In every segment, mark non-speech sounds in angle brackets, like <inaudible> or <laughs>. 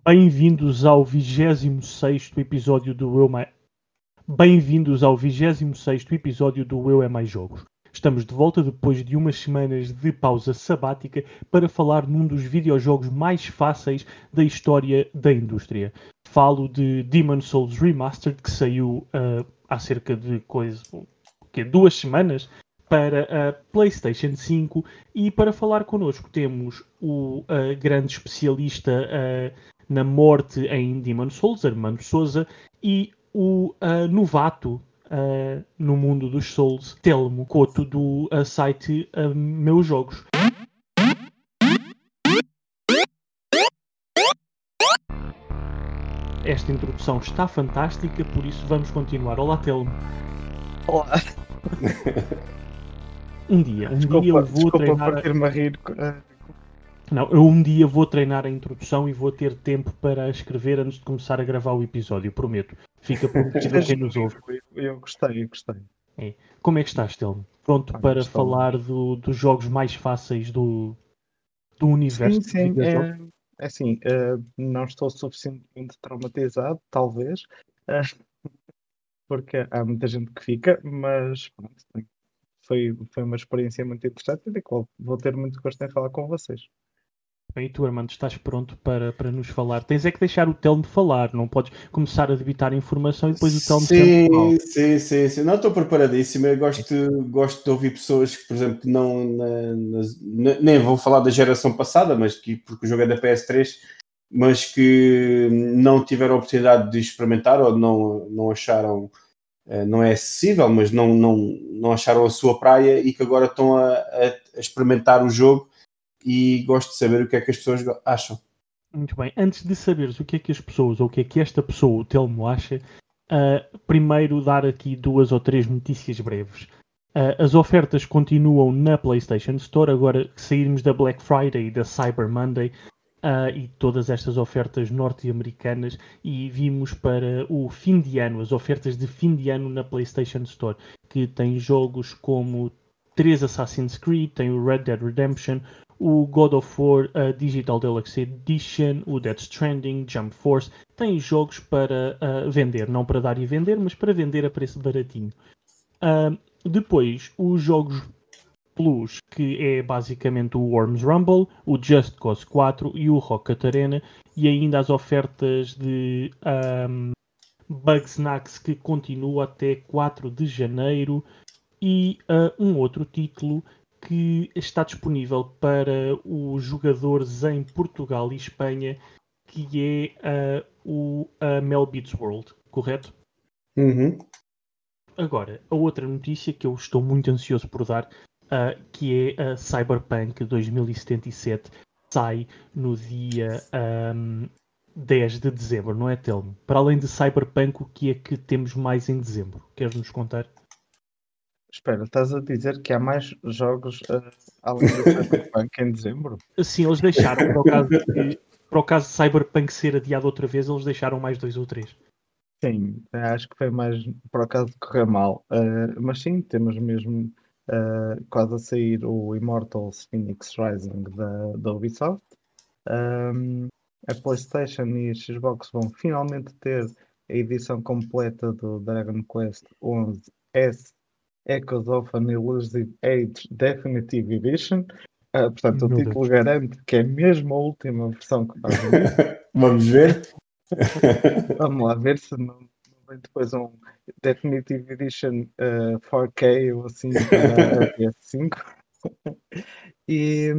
Bem-vindos ao 26 episódio do Eu Mais... Bem-vindos ao 26 episódio do Eu é Mais Jogos. Estamos de volta depois de umas semanas de pausa sabática para falar num dos videojogos mais fáceis da história da indústria. Falo de Demon Souls Remastered, que saiu uh, há cerca de coisa, que, duas semanas para a PlayStation 5 e para falar connosco temos o uh, grande especialista uh, na morte em Demon Souls, Armando Souza, e o novato uh, no mundo dos Souls, Telmo Coto do uh, site uh, Meus Jogos. Esta introdução está fantástica, por isso vamos continuar. Olá, Telmo. Olá. um dia, um desculpa, dia eu vou desculpa treinar. por ter-me a rir. Não, eu um dia vou treinar a introdução e vou ter tempo para escrever antes de começar a gravar o episódio, prometo. Fica prometido <laughs> a quem nos ouve. Eu gostei, eu gostei. É. Como é que estás, Telmo? Pronto Ah, para falar do- dos jogos mais fáceis do, do universo Sim, sim. É, é assim, eh, não estou suficientemente traumatizado, talvez, eh, <laughs> porque há muita gente que fica, mas pronto, foi, foi uma experiência muito interessante e da qual vou ter muito gosto em falar com vocês. Bem, e tu, Armando, estás pronto para, para nos falar? Tens é que deixar o Telmo falar, não podes começar a debitar informação e depois o Telmo. Sim, sim, sim, sim. Não estou preparadíssimo. Eu gosto, gosto de ouvir pessoas que, por exemplo, que não na- ne- nem vou falar da geração passada, mas que porque o jogo é da PS3, mas que não tiveram a oportunidade de experimentar ou não, não acharam eh, não é acessível, mas não, não, não acharam a sua praia e que agora estão a, a- a experimentar o jogo e gosto de saber o que é que as pessoas acham. Muito bem. Antes de saberes o que é que as pessoas, ou o que é que esta pessoa, o Telmo, acha, ah, primeiro dar aqui duas ou três notícias breves. Ah, as ofertas continuam na PlayStation Store, agora que sairmos da Black Friday e da Cyber Monday ah, e todas estas ofertas norte-americanas e vimos para o fim de ano, as ofertas de fim de ano na PlayStation Store, que tem jogos como três Assassin's Creed, tem o Red Dead Redemption, o God of War a Digital Deluxe Edition, o Death Stranding, Jump Force, tem jogos para ah, vender, não para dar e vender, mas para vender a preço baratinho. Ah, depois, os jogos Plus, que é basicamente o Worms Rumble, o Just Cause 4 e o Rocket Arena, e ainda as ofertas de ahm, Bugsnax que continua até 4 de janeiro, e ah, um outro título que está disponível para os jogadores em Portugal e Espanha, que é ah, o ah, Mel Beats World, correto? Uhum. Agora, a outra notícia que eu estou muito ansioso por dar, ah, que é a Cyberpunk 2077, sai no dia ahm, 10 de dezembro, não é, Telmo? Para além de Cyberpunk, o que é que temos mais em dezembro? Queres nos contar? Espera, estás a dizer que há mais jogos eh, além do Cyberpunk em dezembro? Sim, eles deixaram, para o caso de, para o caso de Cyberpunk ser adiado outra vez, eles deixaram mais dois ou três. Sim, acho que foi mais por acaso de correr mal. Uh, mas sim, temos mesmo uh, quase a sair o Immortals Phoenix Rising da, da Ubisoft. Um, a PlayStation e a Xbox vão finalmente ter a edição completa do Dragon Quest 11 S Echoes of an Elusive Age Definitive Edition. Uh, portanto, Meu o título garante que é mesmo a última versão que faz <laughs> Vamos ver. Vamos lá ver se não, não vem depois um Definitive Edition eh, 4K ou assim para a PS5. e,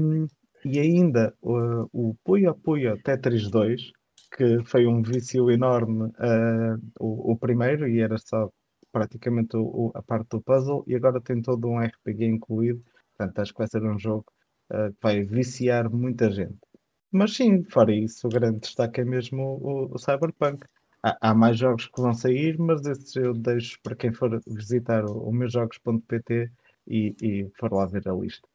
e ainda o, o Puyo Puyo Tetris 2, que foi um vício enorme eh, o, o primeiro e era só praticamente o- o- a parte do puzzle e agora tem todo um RPG incluído. Portanto, acho que vai ser um jogo eh, que vai viciar muita gente. Mas sim, fora isso, o grande destaque é mesmo o, o Cyberpunk. Há, há mais jogos que vão sair, mas esses eu deixo para quem for visitar o, o meusjogos.pt e, e for lá ver a lista.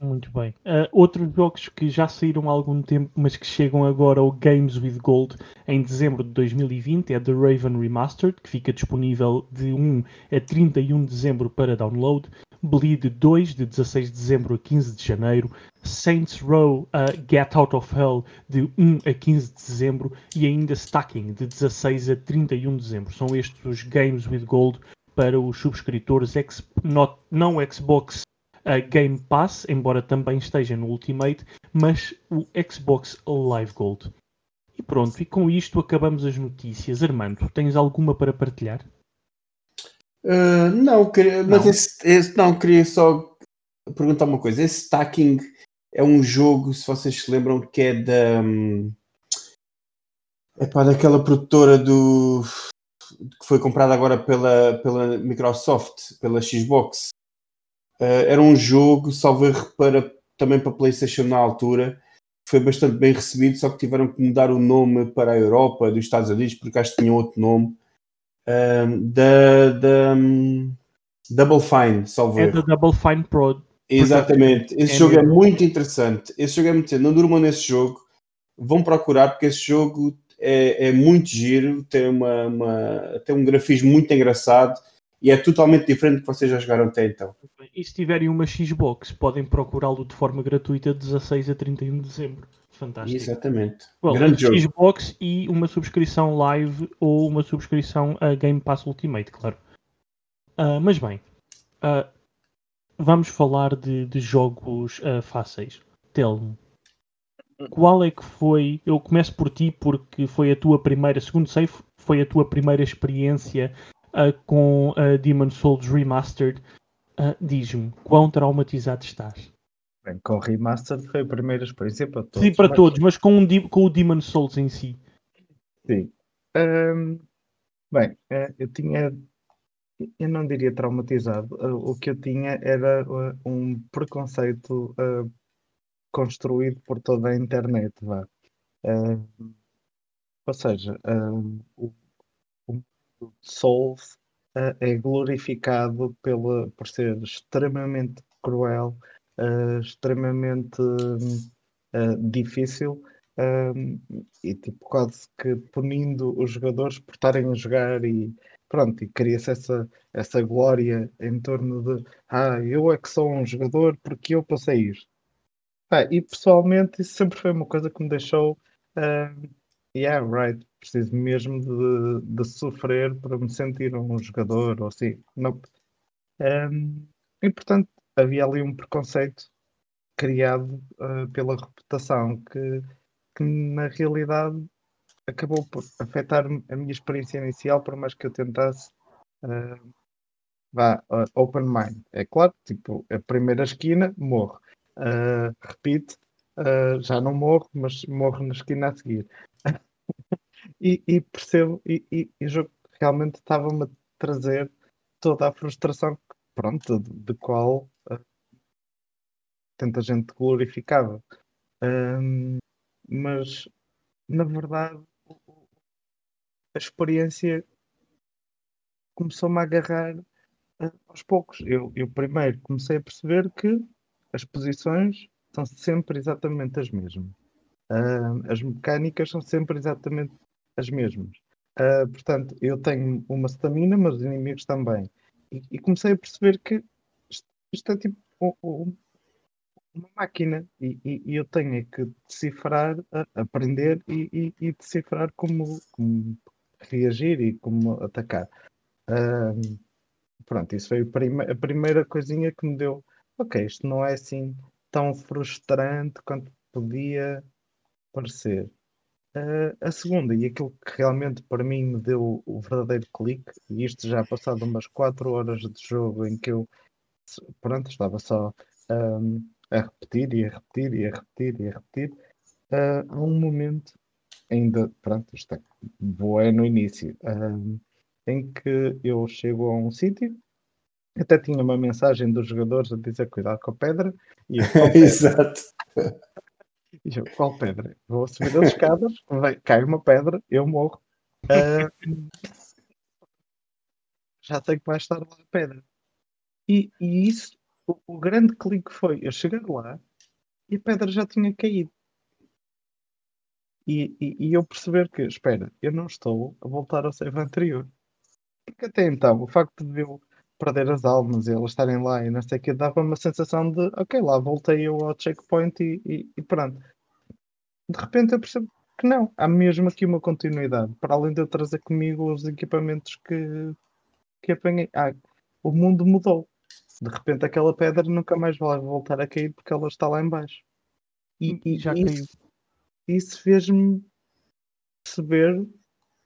Muito bem. Ah, outros jogos que já saíram há algum tempo, mas que chegam agora ao Games with Gold em dezembro de 2020 é The Raven Remastered, que fica disponível de 1 a 31 de dezembro para download. Bleed 2, de 16 de dezembro a 15 de janeiro, Saints Row uh, Get Out of Hell, de 1 a 15 de dezembro, e ainda Stacking, de 16 a 31 de dezembro. São estes os Games with Gold para os subscritores ex not, não Xbox uh, Game Pass, embora também esteja no Ultimate, mas o Xbox Live Gold. E pronto, e com isto acabamos as notícias. Armando, tens alguma para partilhar? Uh, não, queria, mas não. Esse, esse, não, queria só perguntar uma coisa. Esse Stacking é um jogo, se vocês se lembram, que é da. Hum, é pá, daquela produtora do. que foi comprada agora pela, pela Microsoft, pela Xbox. Uh, era um jogo, salvo erro, para, também para PlayStation na altura. Foi bastante bem recebido, só que tiveram que mudar o nome para a Europa, dos Estados Unidos, porque acho que tinha outro nome da, da um, Double Fine, salvo É da Double Fine Pro. Exatamente. Esse é jogo mesmo. é muito interessante. Esse jogo é muito Não durmam nesse jogo. Vão procurar porque esse jogo é, é muito giro, tem, uma, uma, tem um grafismo muito engraçado e é totalmente diferente do que vocês já jogaram até então. E se tiverem uma Xbox, podem procurá-lo de forma gratuita de 16 a 31 de dezembro. Fantástico. Exatamente. Well, Grande jogo. Xbox e uma subscrição live ou uma subscrição a Game Pass Ultimate, claro. Uh, mas bem, uh, vamos falar de, de jogos uh, fáceis. Telmo, qual é que foi? Eu começo por ti porque foi a tua primeira, segundo sei, foi a tua primeira experiência com uh, Demon Souls Remastered. Diz-me, quão traumatizado estás? Bem, com o Remastered foi a primeira experiência para todos. Sim, para mas... todos, mas com, um, com o Demon Souls em si. Sim. Um, bem, é, eu tinha. Eu não diria traumatizado. O que eu tinha era uh, um preconceito uh, construído por toda a internet. Vá. Uh, ou seja, o Souls uh, é glorificado pela, por ser extremamente cruel uh, extremamente uh, difícil e tipo quase que punindo os jogadores por estarem a jogar e pronto, e cria-se essa, essa glória em torno de ah, eu é que sou um jogador porque eu passei isto. Ah, e pessoalmente isso sempre foi uma coisa que me deixou uh, yeah, right, preciso mesmo de, de sofrer para me sentir um jogador ou assim. Não. Um, e portanto havia ali um preconceito criado uh, pela reputação que, que na realidade acabou por afetar a minha experiência inicial, por mais que eu tentasse uh, vá, uh, open mind. É claro, tipo, a primeira esquina, morro. Uh, repito, uh, já não morro, mas morro na esquina a seguir. <laughs> e, e, percebo, e, e, e jogo realmente estava-me a trazer toda a frustração pronto, de, de qual uh, tanta gente glorificava. Um, mas, na verdade, a experiência começou-me a agarrar uh, aos poucos. Eu, eu primeiro comecei a perceber que as posições são sempre exatamente as mesmas. Uh, as mecânicas são sempre exatamente as mesmas. Uh, portanto, eu tenho uma stamina, mas os inimigos também. E, e comecei a perceber que isto, isto é tipo um, uma máquina e, e, e, eu tenho é que decifrar, aprender e, decifrar como, como, reagir e como atacar. Um, pronto, isso foi a, a, primeira coisinha que me deu. Ok, isto não é assim tão frustrante quanto podia parecer. Uh, a segunda, e aquilo que realmente para mim me deu o verdadeiro clique, e isto já passado umas 4 horas de jogo em que eu pronto, estava só um, a repetir e a repetir e a repetir e a repetir, uh, há um momento, ainda, pronto, isto é boa no início, uh, em que eu chego a um sítio, até tinha uma mensagem dos jogadores a dizer cuidado com a pedra, e eu, <laughs> pedra? Exato. E eu, qual pedra? Vou subir as escadas, vai, cai uma pedra, eu morro. Uh, já sei que vai estar lá a pedra. E, e isso o, o grande clique foi eu chegar lá e a pedra já tinha caído. E, e, e, eu perceber que, espera, eu não estou a voltar ao save anterior. Porque até então, o facto de eu perder as almas e elas estarem lá e não sei o que, dava uma sensação de ok, lá voltei eu ao checkpoint e, e, e pronto. De repente eu percebo que não, há mesmo aqui uma continuidade, para além de eu trazer comigo os equipamentos que, que apanhei. Ah, o mundo mudou. De repente aquela pedra nunca mais vai voltar a cair porque ela está lá embaixo. E, e já isso, caiu. Isso fez-me perceber,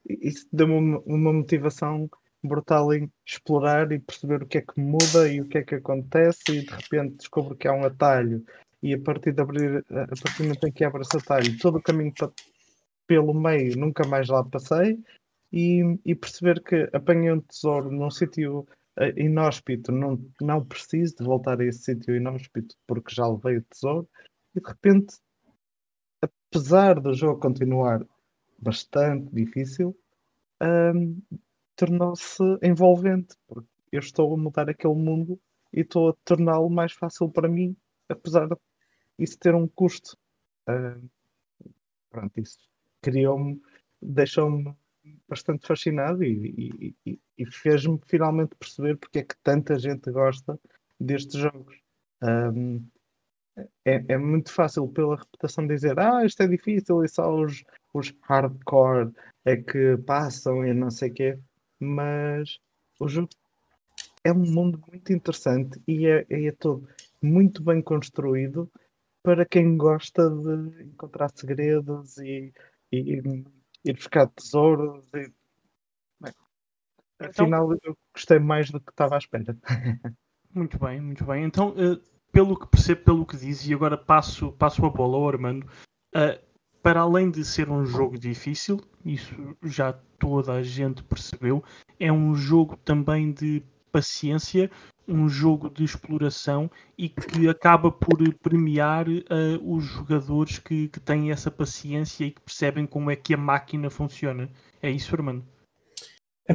isso deu-me uma, uma motivação brutal em explorar e perceber o que é que muda e o que é que acontece e de repente descubro que há um atalho e a partir de abrir, a partir do momento em que abre esse atalho, todo o caminho para, pelo meio nunca mais lá passei e, e perceber que apanhei um tesouro num sítio uh, inóspito, não, não preciso de voltar a esse sítio inóspito porque já levei o tesouro e de repente, apesar do jogo continuar bastante difícil, um, tornou-se envolvente, porque eu estou a mudar aquele mundo e estou a torná-lo mais fácil para mim, apesar de isso ter um custo. Uh, pronto, isso criou-me, deixou-me bastante fascinado e, e, e fez-me finalmente perceber porque é que tanta gente gosta destes jogos. Um, é, é, muito fácil pela reputação dizer ah, isto é difícil e só os, os hardcore é que passam e não sei o quê mas o jogo é um mundo muito interessante e é, é todo muito bem construído para quem gosta de encontrar segredos e, e, e ir buscar tesouros. E... Bem, então, afinal, eu gostei mais do que estava à espera. <laughs> Muito bem, muito bem. Então, uh, pelo que percebo, pelo que diz, e agora passo, passo a bola ao Armando, uh, para além de ser um jogo difícil, isso já toda a gente percebeu, é um jogo também de paciência, um jogo de exploração e que acaba por premiar uh, os jogadores que, que, têm essa paciência e que percebem como é que a máquina funciona. É isso, Armando?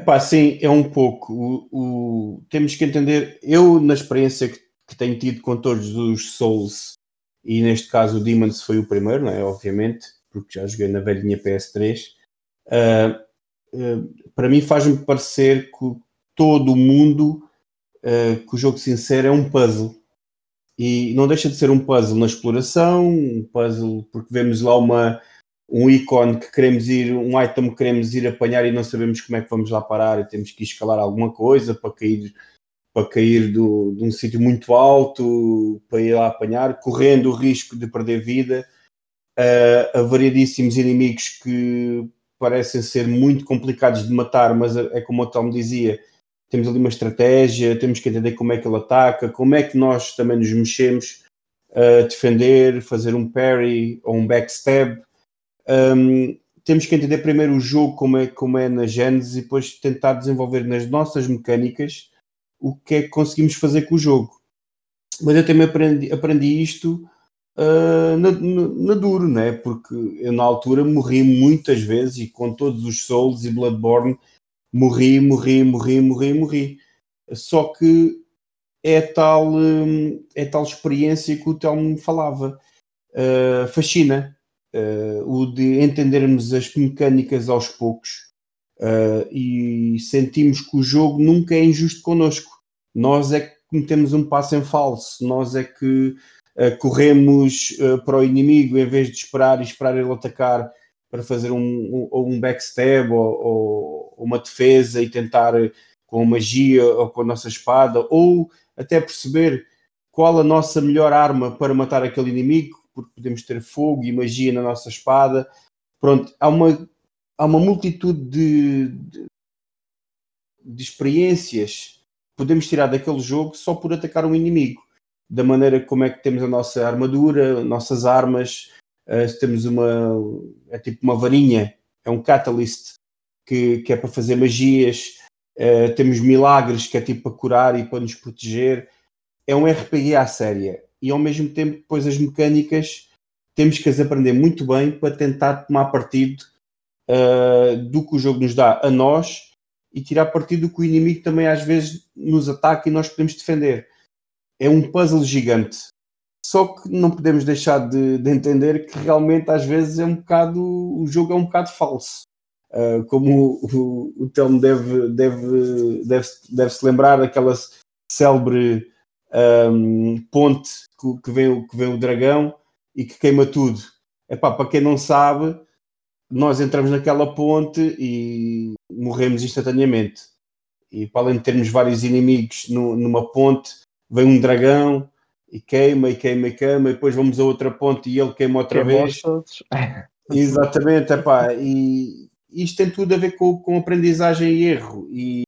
Pá, sim, é um pouco. O, o... Temos que entender, eu na experiência que, que tenho tido com todos os Souls, e neste caso o Demons foi o primeiro, não é? Obviamente porque já joguei na velhinha PS3, uh, uh, para mim faz-me parecer que todo o mundo, uh, que o jogo sincero é um puzzle. E não deixa de ser um puzzle na exploração, um puzzle porque vemos lá uma, um ícone que queremos ir, um item que queremos ir apanhar e não sabemos como é que vamos lá parar e temos que escalar alguma coisa para cair para cair do, de um sítio muito alto, para ir lá apanhar, correndo o risco de perder vida uh, a variedíssimos inimigos que parecem ser muito complicados de matar, mas é, é como o Tom dizia, temos ali uma estratégia, temos que entender como é que ele ataca, como é que nós também nos mexemos uh, defender, fazer um parry ou um backstab. Um, temos que entender primeiro o jogo como é, como é na Genesis e depois tentar desenvolver nas nossas mecânicas o que é que conseguimos fazer com o jogo. Mas eu também aprendi, aprendi isto uh, na, na, duro, né? porque eu na altura morri muitas vezes e com todos os Souls e Bloodborne morri, morri, morri, morri, morri. Só que é tal, hum, é tal experiência que o Telmo falava. Uh, fascina uh, o de entendermos as mecânicas aos poucos uh, e sentimos que o jogo nunca é injusto connosco. Nós é que cometemos um passo em falso, nós é que corremos uh, para o inimigo em vez de esperar e esperar ele atacar para fazer um, um, um backstab ou, ou, uma defesa e tentar com magia ou com a nossa espada, ou até perceber qual a nossa melhor arma para matar aquele inimigo, porque podemos ter fogo e magia na nossa espada. Pronto, há uma, há uma multitude de, de, de experiências podemos tirar daquele jogo só por atacar um inimigo da maneira como é que temos a nossa armadura, nossas armas, uh, temos uma é tipo uma varinha, é um catalyst que, que é para fazer magias, uh, temos milagres que é tipo para curar e para nos proteger. É um RPG à séria e ao mesmo tempo depois as mecânicas temos que as aprender muito bem para tentar tomar partido uh, do que o jogo nos dá a nós e tirar partido do que o inimigo também às vezes nos ataca e nós podemos defender é um puzzle gigante. Só que não podemos deixar de, de, entender que realmente às vezes é um bocado o jogo é um bocado falso. Uh, como o, o, o Telmo deve, deve, deve, deve se lembrar daquela célebre um, ponte que, que, vem, que vem o dragão e que queima tudo. Epá, para quem não sabe, nós entramos naquela ponte e morremos instantaneamente. E para além de termos vários inimigos no, numa ponte, vem um dragão e queima e queima e queima, e depois vamos a outra ponte e ele queima outra vez. Todos. <laughs> Exatamente, epá, e isto tem tudo a ver com, com aprendizagem e erro. E,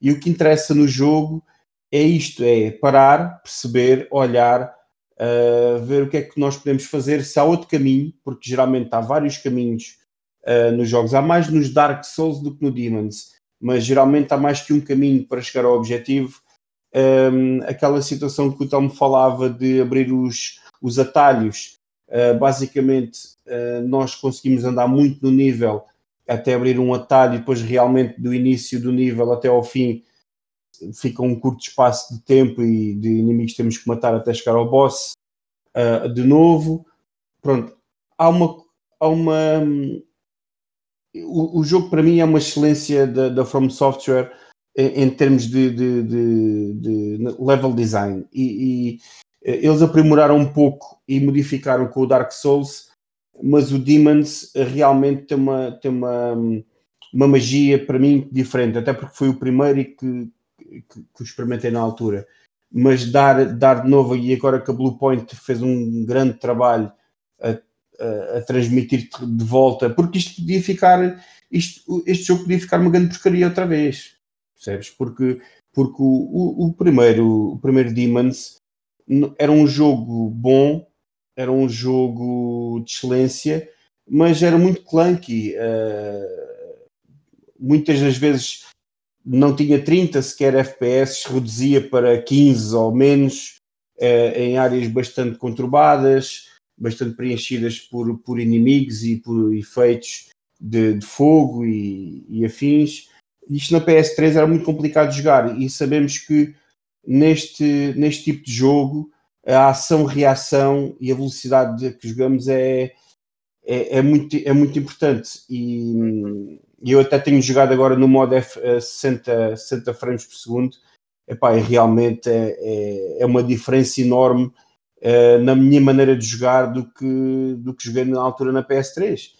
e o que interessa no jogo é isto: é parar, perceber, olhar, uh, ver o que é que nós podemos fazer, se há outro caminho, porque geralmente há vários caminhos uh, nos jogos. Há mais nos Dark Souls do que no Demons, mas geralmente há mais que um caminho para chegar ao objetivo. Um, aquela situação que o Tom falava de abrir os, os atalhos, uh, basicamente uh, nós conseguimos andar muito no nível até abrir um atalho e depois realmente do início do nível até ao fim fica um curto espaço de tempo e de inimigos temos que matar até chegar ao boss uh, de novo. Pronto, há uma. Há uma o, o jogo para mim é uma excelência da, da From Software em, termos de, de, de, de, level design e, e eles aprimoraram um pouco e modificaram com o Dark Souls, mas o Demons realmente tem uma, tem uma, uma magia para mim diferente, até porque foi o primeiro e que, que, que experimentei na altura. Mas dar, dar de novo, e agora que a Blue Point fez um grande trabalho a, a, a transmitir de volta, porque isto podia ficar, isto, este jogo podia ficar uma grande porcaria outra vez, percebes? Porque, porque o, o, o primeiro, o primeiro Demons era um jogo bom, era um jogo de excelência, mas era muito clunky. Uh, muitas das vezes não tinha 30 sequer FPS, reduzia para 15 ou menos, uh, em áreas bastante conturbadas, bastante preenchidas por, por inimigos e por efeitos de, de fogo e, e, afins. Isto na PS3 era muito complicado de jogar e sabemos que neste, neste tipo de jogo a ação-reação e a velocidade que jogamos é, é, é, muito, é muito importante. E, eu até tenho jogado agora no modo F, 60, eh, 60 frames por segundo, Epá, e realmente é, é, é uma diferença enorme uh, na minha maneira de jogar do que, do que joguei na altura na PS3.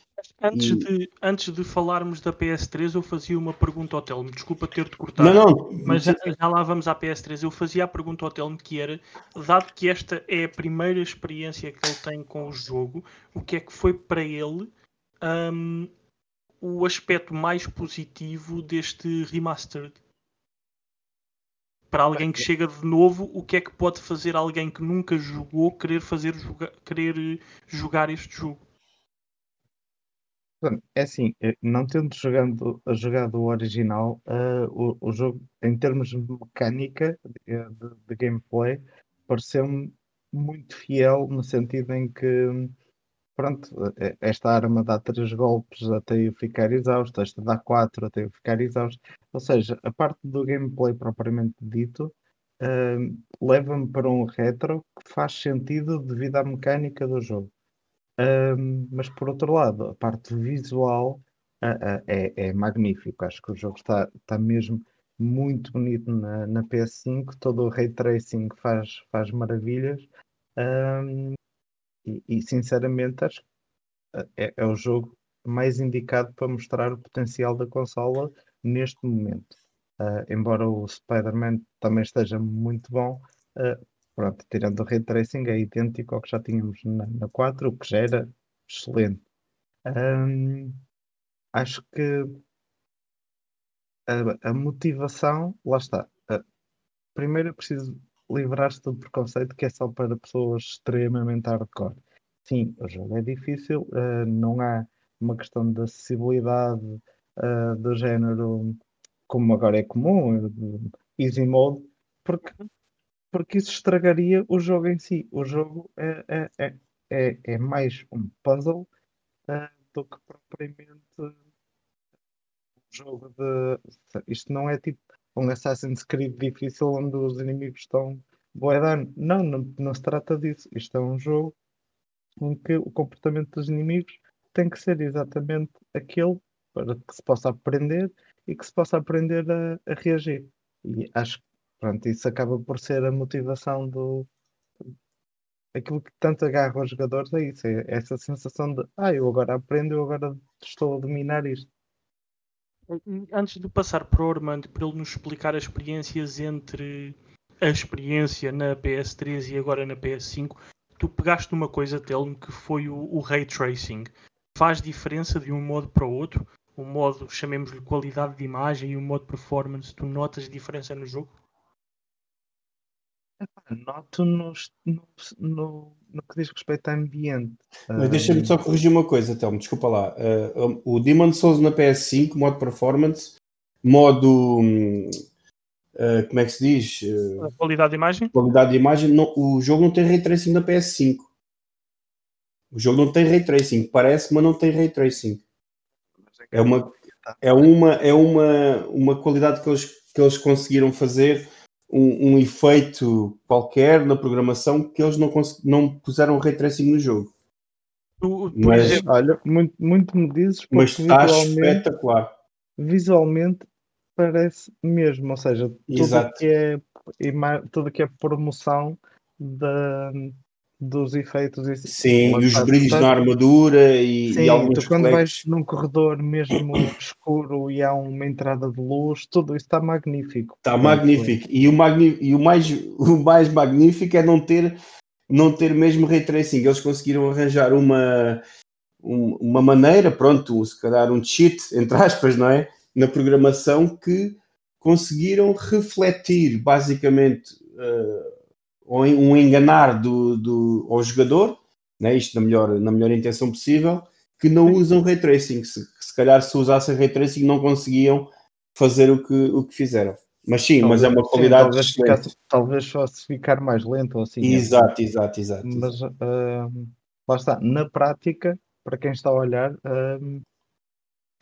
Antes, e... de, antes de falarmos da PS3, eu fazia uma pergunta ao Telmo. Desculpa ter-te cortado, não, não. mas já, já, lá vamos à PS3. Eu fazia a pergunta ao Telmo que era, dado que esta é a primeira experiência que ele tem com o jogo, o que é que foi para ele um, o aspecto mais positivo deste remastered? Para alguém que chega de novo, o que é que pode fazer alguém que nunca jogou querer fazer querer jogar este jogo? É assim, eh, não tendo jogando, jogado o original, uh, o, o jogo, em termos de mecânica, de, de, de gameplay, pareceu-me muito fiel no sentido em que pronto, eh, esta arma dá três golpes até eu ficar exausto, esta dá quatro até eu ficar exausto. Ou seja, a parte do gameplay propriamente dito uh, leva-me para um retro que faz sentido devido à mecânica do jogo. Uh, mas por outro lado, a parte visual uh, é, é magnífico. Acho que o jogo está, está mesmo muito bonito na, na PS5, todo o ray tracing faz, faz maravilhas. Um, e, e sinceramente acho que é, é, o jogo mais indicado para mostrar o potencial da consola neste momento. Uh, embora o Spider-Man também esteja muito bom, uh, pronto, tirando o Ray Tracing, é idêntico ao que já tínhamos na, na 4, o que já era excelente. Um, acho que a, a, motivação, lá está. Primeiro é preciso livrar-se do preconceito que é só para pessoas extremamente hardcore. Sim, o jogo é difícil, uh, não há uma questão de acessibilidade uh, do género como agora é comum, easy mode, porque, porque isso estragaria o jogo em si. O jogo é, é, é, é, é mais um puzzle uh, do que propriamente um jogo de. Isto não é tipo um Assassin's Creed difícil onde os inimigos estão boa Não, não, não se trata disso. Isto é um jogo em que o comportamento dos inimigos tem que ser exatamente aquele para que se possa aprender e que se possa aprender a, a reagir. E acho pronto, isso acaba por ser a motivação do. Aquilo que tanto agarra os jogadores é isso, é essa sensação de ah, eu agora aprendo, eu agora estou a dominar isto. Antes de passar para o Ormando, para ele nos explicar as experiências entre a experiência na PS3 e agora na PS5, tu pegaste uma coisa, Telmo, que foi o, o Ray Tracing. Faz diferença de um modo para o outro? O modo, chamemos-lhe qualidade de imagem e o modo performance, tu notas diferença no jogo? Noto no, no, no, que diz respeito a ambiente. Mas deixa-me só corrigir uma coisa, Telmo, desculpa lá. Uh, o Demon Souls na PS5, modo performance, modo. Uh, como é que se diz? Uh, qualidade de imagem? Qualidade de imagem. Não, o jogo não tem ray tracing na PS5. O jogo não tem ray tracing. Parece, mas não tem ray tracing. É uma, é uma, é uma, uma qualidade que eles, que eles conseguiram fazer um, um, efeito qualquer na programação que eles não, não puseram ray tracing no jogo. Tu, tu mas, olha, muito, muito me dizes mas está espetacular. Visualmente parece mesmo, ou seja, tudo que é tudo que é promoção da, dos efeitos. E, Sim, e os brilhos na armadura e, Sim, e alguns tu, quando vais num corredor mesmo <coughs> escuro e há uma entrada de luz, tudo isso está magnífico. Está magnífico. E, o, magni e o, mais, <laughs> o mais magnífico é não ter, não ter mesmo ray tracing. Eles conseguiram arranjar uma, uma maneira, pronto, se calhar um cheat, entre aspas, não é? Na programação que conseguiram refletir basicamente. Uh, ou um enganar do, do, ao jogador, né, isto na melhor, na melhor intenção possível, que não usam ray tracing. Se, se calhar se usassem ray tracing não conseguiam fazer o que, o que fizeram. Mas sim, talvez, mas é uma qualidade sim, talvez, ficar, talvez só se ficar mais lento ou assim. Exato, é. exato, exato. Mas uh, lá está, na prática, para quem está a olhar, uh,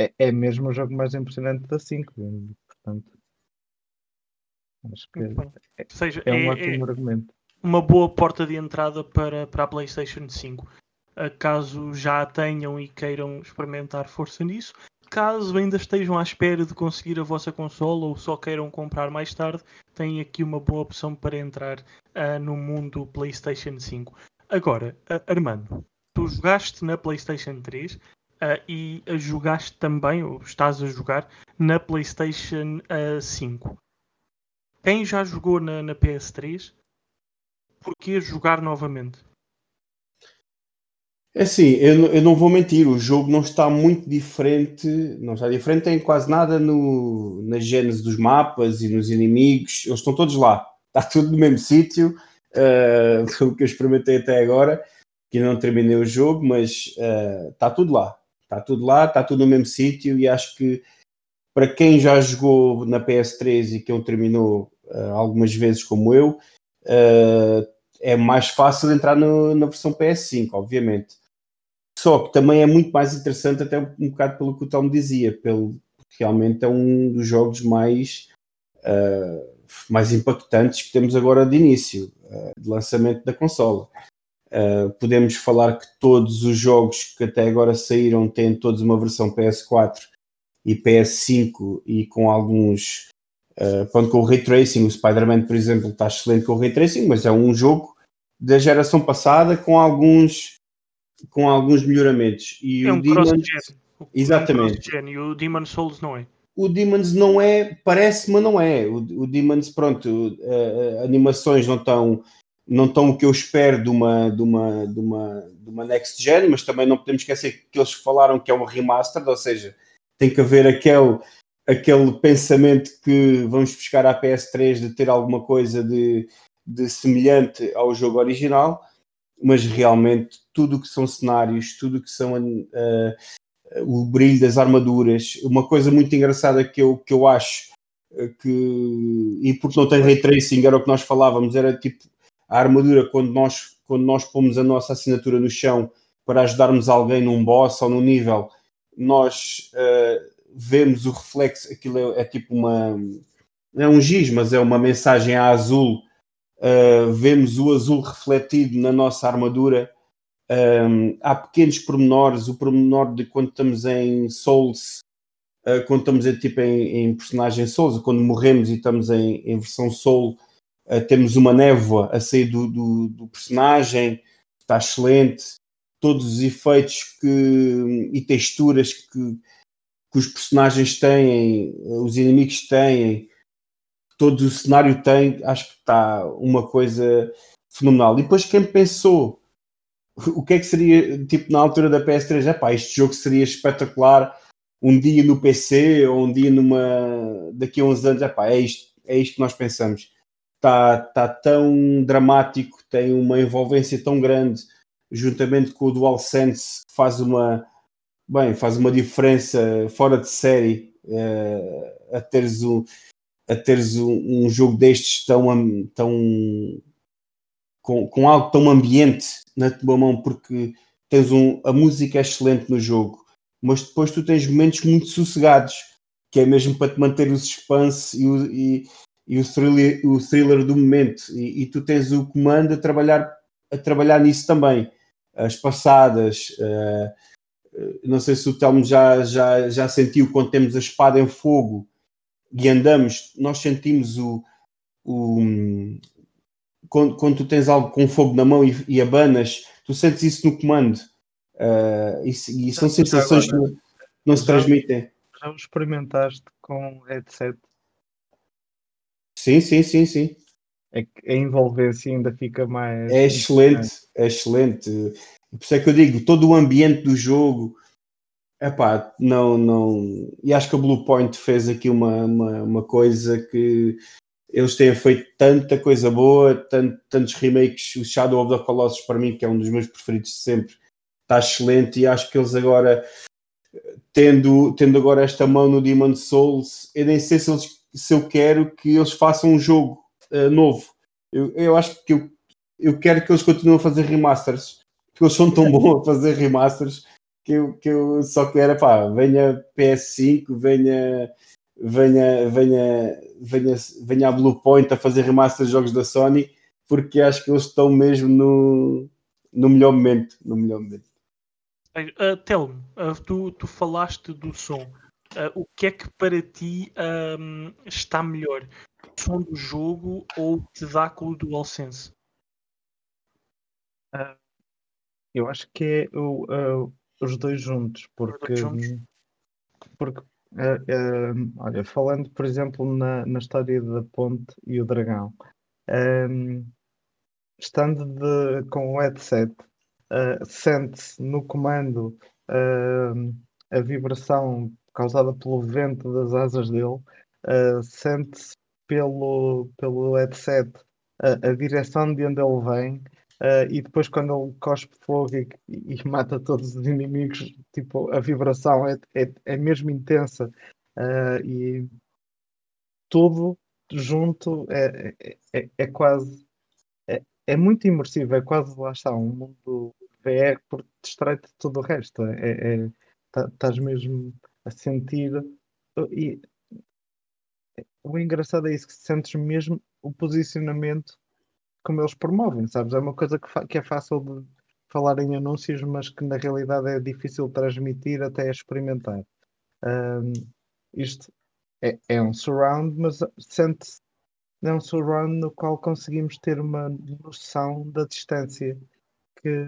é, é mesmo o jogo mais impressionante da 5. Portanto, Acho que é, seja, é um é, ótimo é argumento. Uma boa porta de entrada para, para a PlayStation 5. Caso já a tenham e queiram experimentar força nisso, caso ainda estejam à espera de conseguir a vossa consola ou só queiram comprar mais tarde, tem aqui uma boa opção para entrar uh, no mundo PlayStation 5. Agora, uh, Armando, tu jogaste na PlayStation 3 uh, e jogaste também, ou estás a jogar, na PlayStation 5. Quem já jogou na, na PS3, porquê jogar novamente? É assim, eu, eu não vou mentir, o jogo não está muito diferente, não está diferente em quase nada no, na gênese dos mapas e nos inimigos, eles estão todos lá, está tudo no mesmo sítio, uh, que eu experimentei até agora, que não terminei o jogo, mas uh, está tudo lá, está tudo lá, está tudo no mesmo sítio e acho que para quem já jogou na PS3 e que não terminou algumas vezes como eu, uh, é mais fácil entrar no, na versão PS5, obviamente. Só que também é muito mais interessante, até um bocado pelo que o Tom dizia, pelo, realmente é um dos jogos mais, uh, mais impactantes que temos agora de início, de lançamento da consola. podemos falar que todos os jogos que até agora saíram têm todos uma versão PS4 e PS5 e com alguns uh, pronto, com o Ray Tracing, o Spider-Man por exemplo está excelente com o Ray Tracing, mas é um jogo da geração passada com alguns com alguns melhoramentos. E é o um Demons exatamente. é um e o Demon Souls não é. O Demons não é, parece, mas não é. O, o Demons, pronto, uh, animações não estão não estão o que eu espero de uma, de, uma, de, uma, de uma next gen, mas também não podemos esquecer que eles falaram que é um remaster, ou seja, tem que haver aquele, aquele pensamento que vamos buscar à PS3 de ter alguma coisa de, de semelhante ao jogo original, mas realmente tudo que são cenários, tudo que são uh, o brilho das armaduras, uma coisa muito engraçada que eu, que eu acho eh, que, e porque não tem ray tracing, era o que nós falávamos, era tipo a armadura quando nós, quando nós pomos a nossa assinatura no chão para ajudarmos alguém num boss ou num nível, nós uh, vemos o reflexo, aquilo é, é, tipo uma. é um giz, mas é uma mensagem a azul. Uh, vemos o azul refletido na nossa armadura. Um, há pequenos pormenores, o pormenor de quando estamos em Souls, uh, quando estamos em, tipo, em, em, personagem Souls, quando morremos e estamos em, em versão Soul, uh, temos uma névoa a sair do, do, do, personagem, está excelente. Todos os efeitos que, e texturas que, que os personagens têm, os inimigos têm, todo o cenário tem, acho que está uma coisa fenomenal. E depois quem pensou o que é que seria, tipo, na altura da PS3, epá, este jogo seria espetacular um dia no PC ou um dia numa daqui a uns anos, epá, é isto, é isto que nós pensamos. Está tá tão dramático, tem uma envolvência tão grande, juntamente com o DualSense, que faz uma bem, faz uma diferença fora de série uh, a teres um, a teres um, um jogo destes tão, tão com, com algo tão ambiente na tua mão, porque tens um, a música é excelente no jogo, mas depois tu tens momentos muito sossegados, que é mesmo para te manter o suspense e o, e, e o, thriller, o thriller do momento, e, e, tu tens o comando a trabalhar, a trabalhar nisso também. As passadas, uh, não sei se o Telmo já, já, já sentiu quando temos a espada em fogo e andamos, nós sentimos o, o, quando, quando tu tens algo com fogo na mão e, e abanas, tu sentes isso no comando. Uh, e, e, são sensações agora, que não, não se transmitem. Já o experimentaste com headset? Sim, sim, sim, sim. É que a envolvência ainda fica mais. É excelente, é excelente. Por isso é que eu digo, todo o ambiente do jogo. Epá, não, não. E acho que a Blue Point fez aqui uma, uma, uma coisa que eles têm feito tanta coisa boa, tant, tantos remakes. O Shadow of the Colossus, para mim, que é um dos meus preferidos de sempre, está excelente. E acho que eles agora, tendo, tendo agora esta mão no Demon Souls, eu nem sei se, eles, se eu quero que eles façam um jogo uh, novo. Eu, eu acho que eu, eu quero que eles continuem a fazer remasters, porque eles são tão <laughs> bons a fazer remasters que eu, que eu só quero, pá, venha PS5, venha venha, venha, venha, venha a Blue Point a fazer remaster de jogos da Sony, porque acho que eles estão mesmo no, no melhor momento. No melhor momento. Uh, Telmo, uh, tu, tu falaste do som. Uh, o que é que para ti um, está melhor? O som do jogo ou te dá com o DualSense? Uh, eu acho que é o, os dois juntos, porque, juntos? porque Uh, uh, olha, falando, por exemplo, na, na história da ponte e o dragão, um, estando de, com o headset, uh, sente-se no comando a vibração causada pelo vento das asas dele, sente-se pelo, pelo headset a, a direção de onde ele vem, Uh, e depois quando ele cospe fogo e, e, <laughs> mata todos os inimigos, tipo, a vibração é, é, é mesmo intensa uh, e tudo junto é, é, é, é quase é, é, muito imersivo, é quase lá está, um mundo VR porque distrai-te todo o resto. É, é, tá, estás mesmo a sentir e o engraçado é isso que sentes mesmo o posicionamento como eles promovem, sabes? É uma coisa que, que é fácil de falar em anúncios, mas que na realidade é difícil transmitir até experimentar. Um, isto é, é, um surround, mas sente-se é um surround no qual conseguimos ter uma noção da distância que,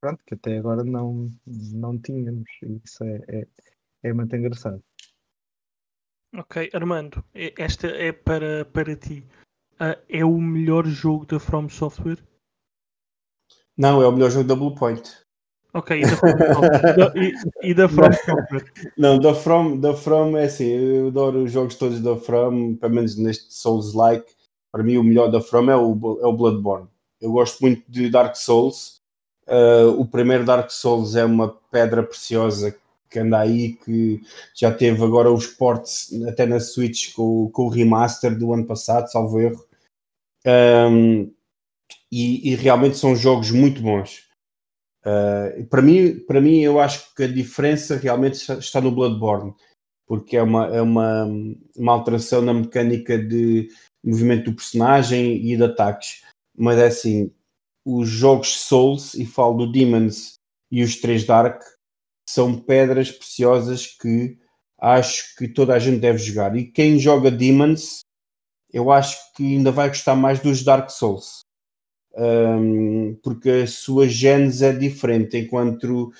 pronto, que até agora não, não tínhamos. Isso é, é, é muito engraçado. Ok, Armando, esta é para, para ti uh, é o melhor jogo da From Software? Não, é o melhor jogo da Bluepoint. Ok, e da From, <laughs> e, e da From Software? Não, da From, da From é assim, eu adoro os jogos todos da From, pelo menos neste Souls-like. Para mim, o melhor da From é o, é o Bloodborne. Eu gosto muito de Dark Souls. Uh, o primeiro Dark Souls é uma pedra preciosa que anda aí, que já teve agora os ports até na Switch com, com o remaster do ano passado, salvo erro. Um, e, e, realmente são jogos muito bons. Uh, para, mim, para mim, eu acho que a diferença realmente está no Bloodborne, porque é uma, é uma, uma alteração na mecânica de movimento do personagem e de ataques. Mas é assim, os jogos Souls, e falo do Demons e os três Dark, são pedras preciosas que acho que toda a gente deve jogar. E quem joga Demons, eu acho que ainda vai gostar mais dos Dark Souls. Um, porque a sua genes é diferente, enquanto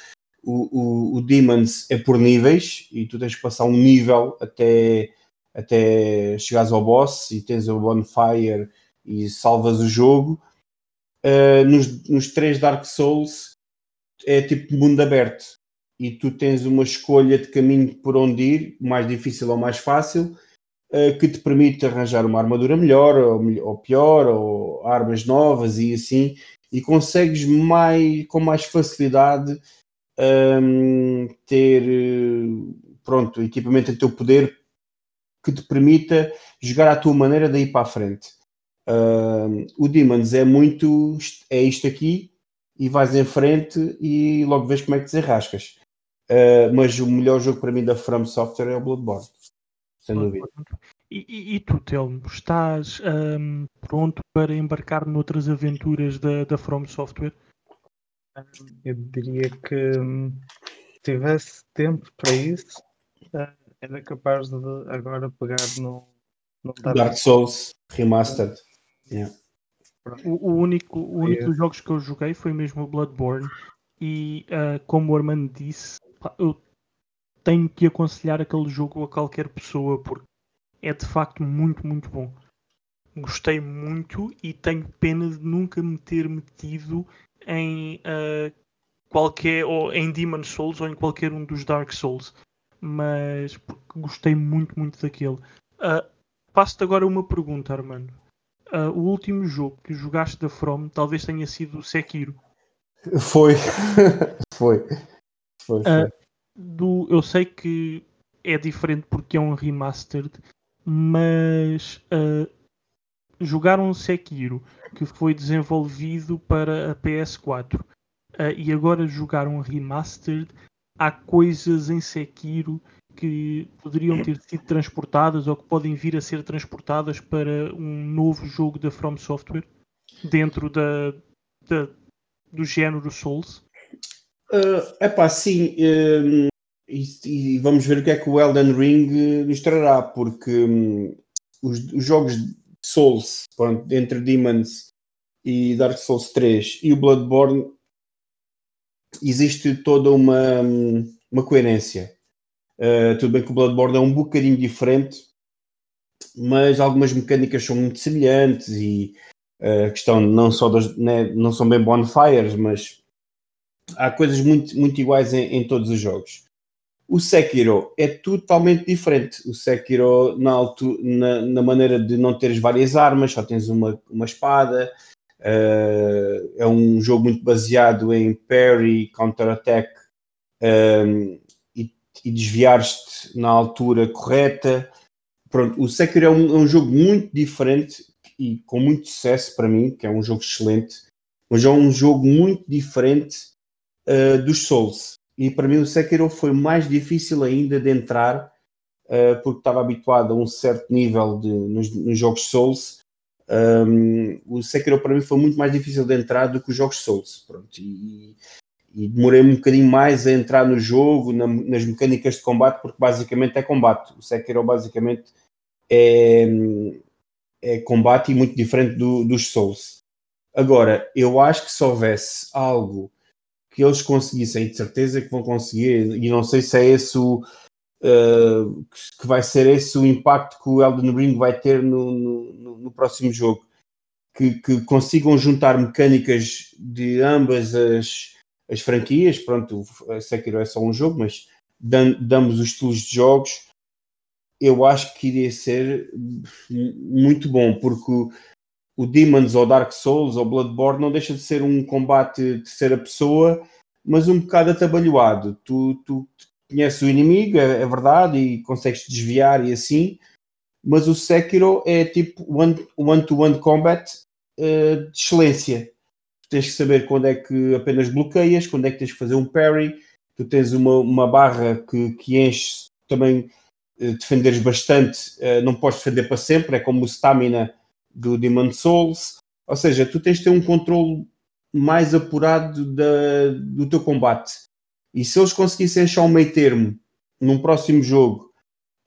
o, o, o, Demons é por níveis e tu tens que passar um nível até, até chegares ao boss e tens o bonfire e salvas o jogo. Uh, nos, nos três Dark Souls é tipo mundo aberto e tu tens uma escolha de caminho por onde ir, mais difícil ou mais fácil, que te permite arranjar uma armadura melhor ou, ou, pior, ou armas novas e assim, e consegues mais, com mais facilidade um, ter pronto, equipamento em teu poder que te permita jogar à tua maneira daí para a frente. Uh, o Demons é muito é isto aqui e vais em frente e logo vês como é que desenrascas. Uh, mas o melhor jogo para mim da From Software é o Bloodborne, sem dúvida. E, e, e tu, Telmo, estás um, pronto para embarcar noutras aventuras da, da From Software? Eu diria que hum, se tivesse tempo para isso, uh, era capaz de agora pegar no, no Dark Souls Remastered. Yeah. O, o, único, o único dos jogos que eu joguei foi mesmo o Bloodborne e uh, como o Armando disse, eu tenho que aconselhar aquele jogo a qualquer pessoa porque é de facto muito, muito bom. Gostei muito e tenho pena de nunca me ter metido em uh, qualquer ou em Demon Souls ou em qualquer um dos Dark Souls. Mas porque gostei muito, muito daquele. Uh, Passo-te agora uma pergunta, Armando uh, o último jogo que jogaste da From talvez tenha sido o Sekiro. Foi. <laughs> foi. Foi, foi. Uh, do, eu sei que é diferente porque é um remastered, mas uh, jogaram um Sekiro que foi desenvolvido para a PS4 uh, e agora jogaram um remastered. Há coisas em Sekiro que poderiam ter sido transportadas ou que podem vir a ser transportadas para um novo jogo da From Software dentro da, da do género Souls? É uh, sim. Um, e, e, vamos ver o que é que o Elden Ring nos trará, porque um, os, os, jogos Souls, pronto, entre Demons e Dark Souls 3 e o Bloodborne, existe toda uma, hum, uma coerência Uh, tudo bem que o Bloodborne é um bocadinho diferente, mas algumas mecânicas são muito semelhantes e uh, a questão não só das, né, não são bem bonfires, mas há coisas muito, muito iguais em, em, todos os jogos. O Sekiro é totalmente diferente. O Sekiro, na, altura, na, na maneira de não teres várias armas, só tens uma, uma espada. Uh, é um jogo muito baseado em parry, counter-attack e desviares-te na altura correta. Pronto, o Sekiro é um, é um, jogo muito diferente e com muito sucesso para mim, que é um jogo excelente, mas é um jogo muito diferente uh, dos Souls. E para mim o Sekiro foi mais difícil ainda de entrar, uh, porque estava habituado a um certo nível de, nos, nos jogos Souls. Um, o Sekiro para mim foi muito mais difícil de entrar do que os jogos Souls. Pronto, e, e demorei um bocadinho mais a entrar no jogo, na, nas mecânicas de combate, porque basicamente é combate. O Sekiro basicamente é, é combate e muito diferente do, dos Souls. Agora, eu acho que se houvesse algo que eles conseguissem, de certeza que vão conseguir, e não sei se é esse o, uh, que vai ser esse o impacto que o Elden Ring vai ter no, no, no próximo jogo, que, que consigam juntar mecânicas de ambas as as franquias, pronto, Sekiro é só um jogo, mas damos os estilos de jogos, eu acho que iria ser muito bom, porque o, Demons ou Dark Souls ou Bloodborne não deixa de ser um combate de terceira pessoa, mas um bocado atabalhoado. Tu, tu conheces o inimigo, é, é verdade, e consegues desviar e assim, mas o Sekiro é tipo one-to-one -one combat uh, de excelência tens que saber quando é que apenas bloqueias, quando é que tens que fazer um parry, tu tens uma, uma barra que, que enche também uh, defenderes bastante, uh, não podes defender para sempre, é como o stamina do Demon Souls, ou seja, tu tens de ter um controle mais apurado da, do teu combate. E se eles conseguissem achar um meio termo num próximo jogo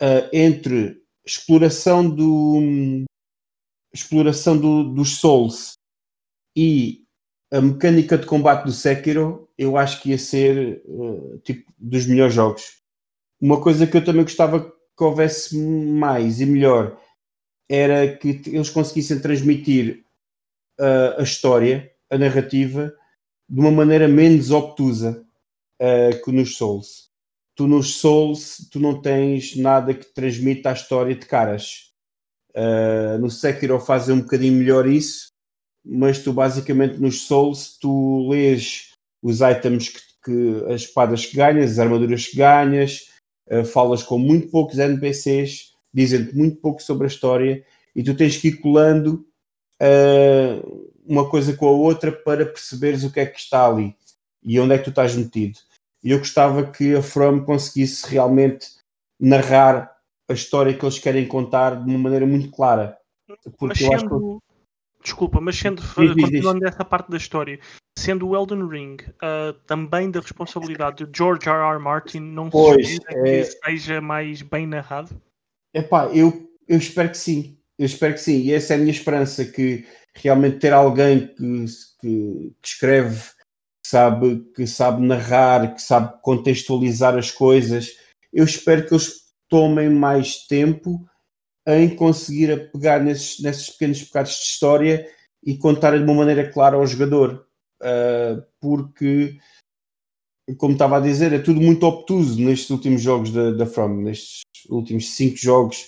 uh, entre exploração do exploração do, dos Souls e a mecânica de combate do Sekiro, eu acho que ia ser uh, tipo dos melhores jogos. Uma coisa que eu também gostava que houvesse mais e melhor era que eles conseguissem transmitir uh, a história, a narrativa, de uma maneira menos obtusa uh, que nos Souls. Tu nos Souls, tu não tens nada que transmita a história de caras. Uh, no Sekiro fazem um bocadinho melhor isso, mas tu basicamente nos Souls tu lês os items que, que as espadas que ganhas, as armaduras que ganhas, uh, falas com muito poucos NPCs, dizem-te muito pouco sobre a história e tu tens que ir colando uh, uma coisa com a outra para perceberes o que é que está ali e onde é que tu estás metido. E eu gostava que a From conseguisse realmente narrar a história que eles querem contar de uma maneira muito clara. Porque eu acho que Desculpa, mas sendo, diz, continuando nessa parte da história, sendo o Elden Ring uh, também da responsabilidade de George R. R. Martin, não pois, se é... que seja mais bem narrado? Epá, eu, eu espero que sim. Eu espero que sim. E essa é a minha esperança, que realmente ter alguém que, que, que escreve, que sabe, que sabe narrar, que sabe contextualizar as coisas. Eu espero que eles tomem mais tempo em conseguir pegar nesses, nesses pequenos pecados de história e contar de uma maneira clara ao jogador. Uh, porque, como estava a dizer, é tudo muito obtuso nestes últimos jogos da, da From, nestes últimos cinco jogos,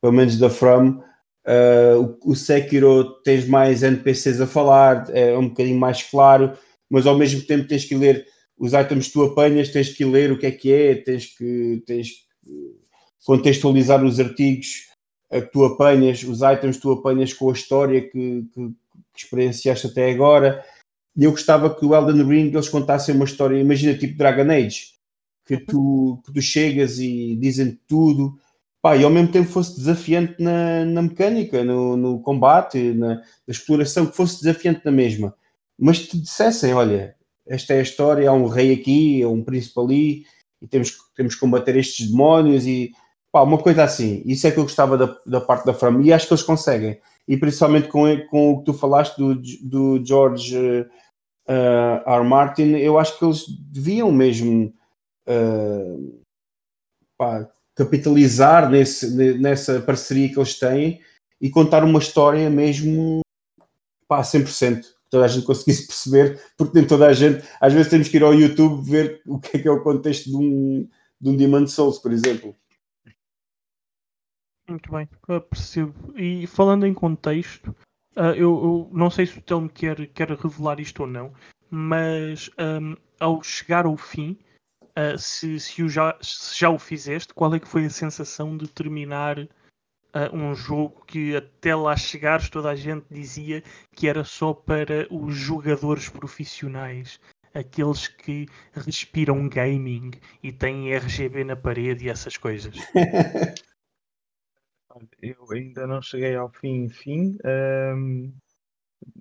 pelo menos da From. Uh, o, Sekiro tens mais NPCs a falar, é um bocadinho mais claro, mas ao mesmo tempo tens que ler os items que tu apanhas, tens que ler o que é que é, tens que, tens que contextualizar os artigos que tu apanhas, os itens que tu apanhas com a história que, que, que experienciaste até agora. E eu gostava que o Elden Ring eles contassem uma história, imagina tipo Dragon Age, que tu, que tu chegas e dizem tudo, pá, e ao mesmo tempo fosse desafiante na, na mecânica, no, no combate, na, na, exploração, que fosse desafiante na mesma. Mas te dissessem, olha, esta é a história, há um rei aqui, há um príncipe ali, e temos, temos que combater estes demónios e Pá, uma coisa assim, isso é que eu gostava da, da parte da From e acho que eles conseguem. E principalmente com, com o que tu falaste do, do George uh, R. Martin, eu acho que eles deviam mesmo pá, capitalizar nesse, nessa parceria que eles têm e contar uma história mesmo pá, 100%. Que toda a gente conseguisse <laughs> perceber, porque nem toda a gente, às vezes temos que ir ao YouTube ver o que é que é o contexto de um, de um Souls, por exemplo. Muito bem, percebo. E falando em contexto, uh, eu, eu, não sei se o Telmo quer, quer revelar isto ou não, mas um, ao chegar ao fim, uh, se, se, o já, se já o fizeste, qual é que foi a sensação de terminar uh, um jogo que até lá chegares toda a gente dizia que era só para os jogadores profissionais? Aqueles que respiram gaming e têm RGB na parede e essas coisas. <laughs> eu ainda não cheguei ao fim, fim. Um,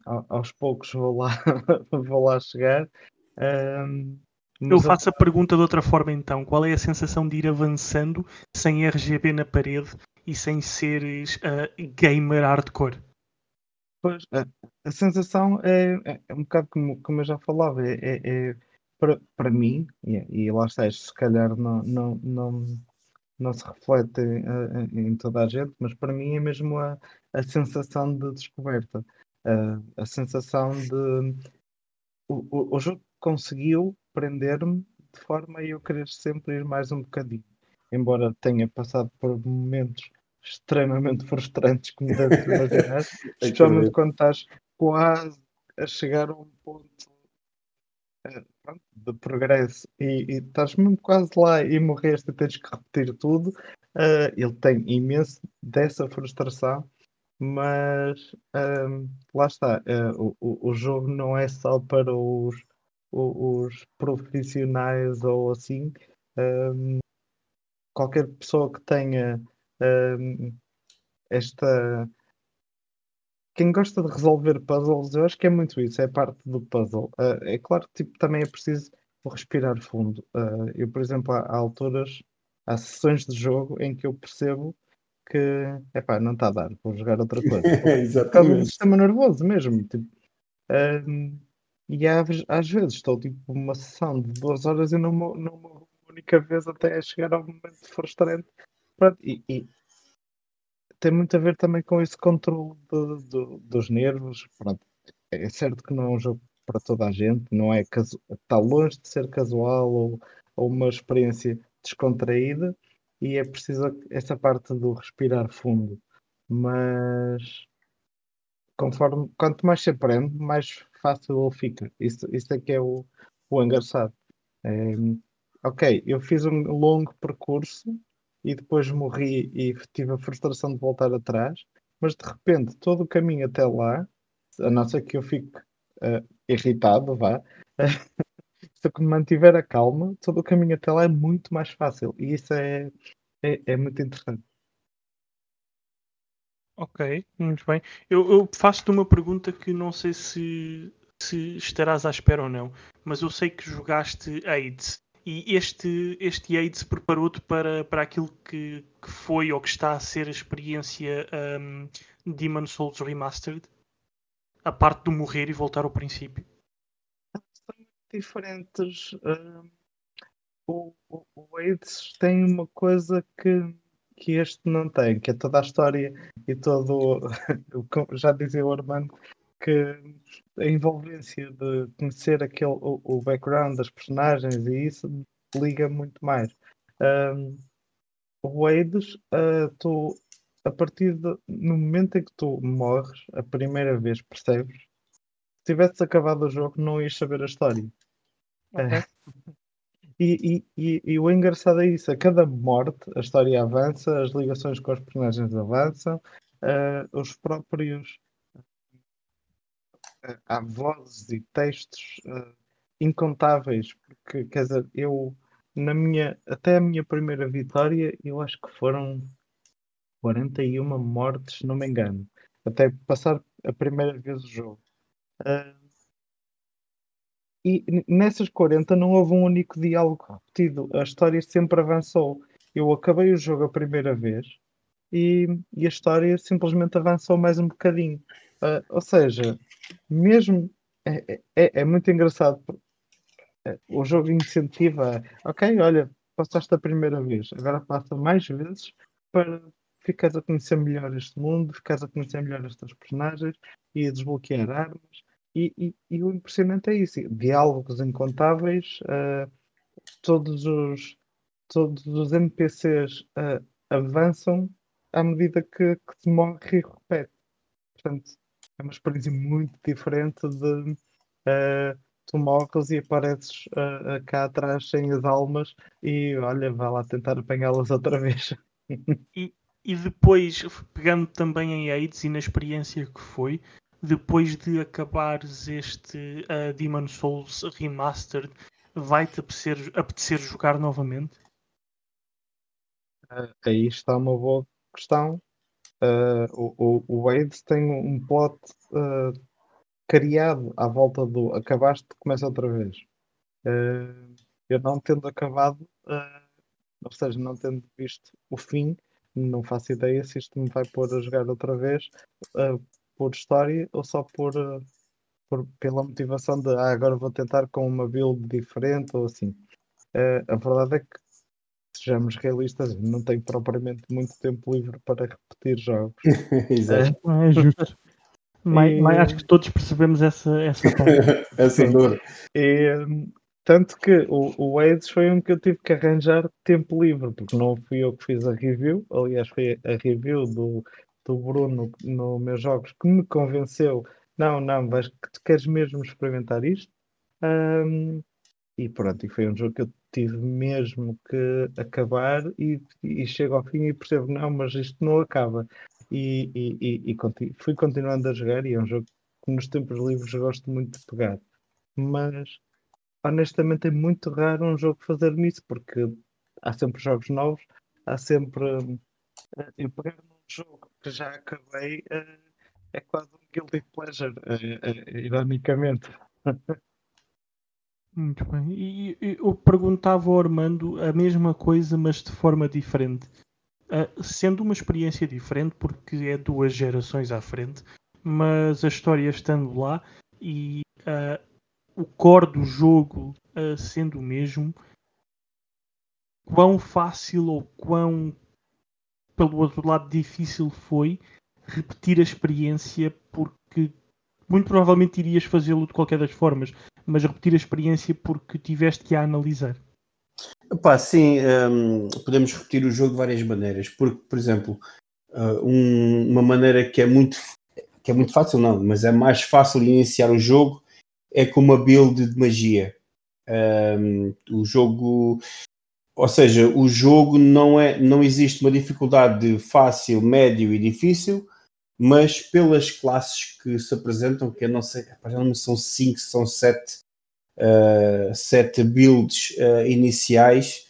aos poucos vou lá, <laughs> vou lá chegar. Um, eu faço a pergunta de outra forma então. Qual é a sensação de ir avançando sem RGB na parede e sem seres uh, gamer hardcore? Pois, a, a sensação é, é, é, um bocado como, como eu já falava, é, é, é para, para mim, e, e lá está, se calhar não, não, não, não se reflete em, em toda a gente, mas para mim é mesmo a, a sensação de descoberta, a, a sensação de. O, o, o jogo conseguiu prender-me de forma a eu querer sempre ir mais um bocadinho. Embora tenha passado por momentos extremamente frustrantes, como deve imaginar, <laughs> especialmente quando estás quase a chegar a um ponto de progresso. E, e estás mesmo quase lá e morreste e tens que repetir tudo, uh, ele tem imenso dessa frustração, mas uh, lá está, uh, o, o jogo não é só para os, os, profissionais ou assim. qualquer pessoa que tenha esta quem gosta de resolver puzzles, eu acho que é muito isso, é parte do puzzle. Uh, é claro que tipo, também é preciso respirar fundo. Uh, eu, por exemplo, há, há alturas há sessões de jogo em que eu percebo que epá, não está a dar, vou jogar outra coisa. <laughs> Por causa do sistema nervoso mesmo. Tipo, um, e às, às vezes estou tipo uma sessão de duas horas e não não uma única vez até chegar ao momento frustrante. Pronto, e, e, tem muito a ver também com esse controle dos nervos. Pronto, é certo que não é um jogo para toda a gente, não é está longe de ser casual ou, ou uma experiência descontraída e é preciso essa parte do respirar fundo. Mas conforme quanto mais se aprende, mais fácil ele fica. Isso, isso é que é o, o engraçado. É, ok, eu fiz um longo percurso e depois morri e tive a frustração de voltar atrás, mas de repente todo o caminho até lá, a não ser que eu fique uh, irritado, vá, <laughs> se eu mantiver a calma, todo o caminho até lá é muito mais fácil e isso é, é, é muito interessante. Ok, muito bem. Eu, eu faço-te uma pergunta que não sei se, se estarás à espera ou não, mas eu sei que jogaste AIDS e este, este AIDS preparou-te para, para aquilo que, que foi ou que está a ser a experiência um, Demon Souls Remastered? A parte do morrer e voltar ao princípio? São diferentes. Uh, o, o, o AIDS tem uma coisa que, que este não tem, que é toda a história e todo. <laughs> já dizia o Armando que a envolvência de conhecer aquele, o, o background das personagens e isso liga muito mais. Um, o Hades, uh, tu, a partir de, no momento em que tu morres, a primeira vez percebes, se tivesses acabado o jogo, não ias saber a história. Okay. Uh, <laughs> e, e, e, o engraçado é isso: a cada morte, a história avança, as ligações com os personagens avançam, uh, os próprios há vozes e textos uh, incontáveis, porque quer dizer, eu na minha até a minha primeira vitória, eu acho que foram 41 mortes, se não me engano, até passar a primeira vez o jogo. Uh, e nessas 40 não houve um único diálogo repetido, a história sempre avançou. Eu acabei o jogo a primeira vez e, e a história simplesmente avançou mais um bocadinho. Uh, ou seja, mesmo é, é, é, é muito engraçado. É, o jogo incentiva, ok, olha, passaste a primeira vez, agora passa mais vezes para ficares a conhecer melhor este mundo, ficares a conhecer melhor estas personagens e a desbloquear armas. E, e, o impressionante é isso: diálogos incontáveis, uh, todos os todos os NPCs uh, avançam à medida que, que se morre e repete. Portanto, é uma experiência muito diferente de uh, tu morres e apareces cá atrás sem as almas e olha, vai lá tentar apanhá-las outra vez. <laughs> e, e depois, pegando também em AIDS e na experiência que foi, depois de acabares este uh, Demon Souls Remastered, vai-te apetecer, apetecer jogar novamente? Uh, aí está uma boa questão. Uh, o, o, Wade tem um plot uh, criado à volta do acabaste, começa outra vez. Uh, eu não tendo acabado, ou seja, não tendo visto o fim, não faço ideia se isto me vai pôr a jogar outra vez por história ou só por, por, pela motivação de ah, agora vou tentar com uma build diferente ou assim. a verdade é que sejamos realistas, não tenho propriamente muito tempo livre para repetir jogos. <laughs> Exato. É, é justo. <laughs> Mas, e... acho que todos percebemos essa, essa, <laughs> essa dor. E, tanto que o, o Aids foi um que eu tive que arranjar tempo livre, porque não fui eu que fiz a review, aliás, foi a review do, do Bruno no meus jogos que me convenceu. Não, não, vais que queres mesmo experimentar isto. Um, e pronto, e foi um jogo que eu tive mesmo que acabar e, e chego ao fim e percebo, não, mas isto não acaba. E, e, e, e fui continuando a jogar e é um jogo que nos tempos livres gosto muito de pegar. Mas honestamente é muito raro um jogo fazer nisso, porque há sempre jogos novos, há sempre. Eh, eu pegar num jogo que já acabei eh, é quase um guilty pleasure, eh, ironicamente. <laughs> Muito bem. E, e eu perguntava ao Armando a mesma coisa, mas de forma diferente. Uh, sendo uma experiência diferente, porque é duas gerações à frente, mas a história estando lá e uh, o core do jogo uh, sendo o mesmo, quão fácil ou quão, pelo outro lado, difícil foi repetir a experiência, porque muito provavelmente irias fazê-lo de qualquer das formas, mas repetir a experiência porque tiveste que a analisar. Epá, sim, um, podemos repetir o jogo de várias maneiras, porque, por exemplo, uh, um, uma maneira que é muito que é muito fácil, não, mas é mais fácil iniciar o jogo é com uma build de magia. Um, o jogo, ou seja, o jogo não é, não existe uma dificuldade de fácil, médio e difícil, mas pelas classes que se apresentam, que eu não sei, já não são 5, são 7 uh, sete builds uh, iniciais,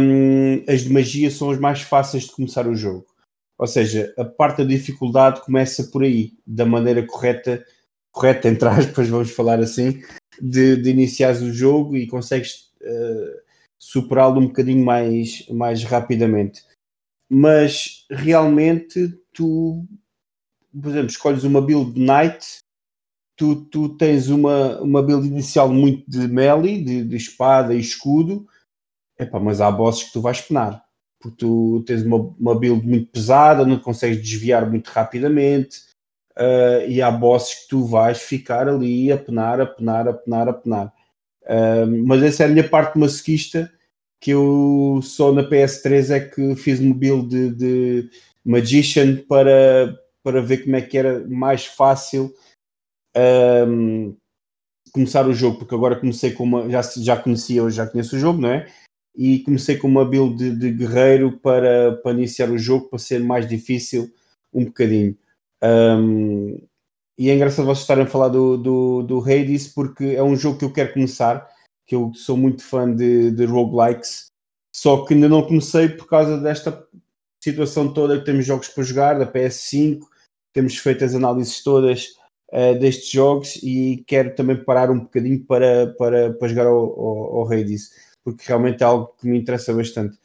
um, as de magia são as mais fáceis de começar o jogo. Ou seja, a parte da dificuldade começa por aí, da maneira correta, correta entre aspas, vamos falar assim, de, de iniciar o jogo e consegues uh, superá-lo um bocadinho mais, mais rapidamente. Mas realmente tu por exemplo, escolhes uma build Knight, tu, tu tens uma, uma build inicial muito de melee, de, de espada e escudo, Epá, mas há bosses que tu vais penar, porque tu tens uma, uma build muito pesada, não consegues desviar muito rapidamente, uh, e há bosses que tu vais ficar ali a penar, a penar, a penar, a penar. Uh, mas essa é a minha parte masoquista, que eu só na PS3 é que fiz uma build de, de Magician para, para ver como é que era mais fácil um, começar o jogo, porque agora comecei com uma. Já, já conhecia, eu já conheço o jogo, não é? E comecei com uma build de, de guerreiro para, para iniciar o jogo, para ser mais difícil um bocadinho. Um, e é engraçado vocês estarem a falar do, do, do Hades, porque é um jogo que eu quero começar, que eu sou muito fã de, de roguelikes, só que ainda não comecei por causa desta situação toda que temos jogos para jogar, da PS5, temos feito as análises todas uh, destes jogos e quero também parar um bocadinho para, para, para jogar ao, ao, ao Hades, porque realmente é algo que me interessa bastante.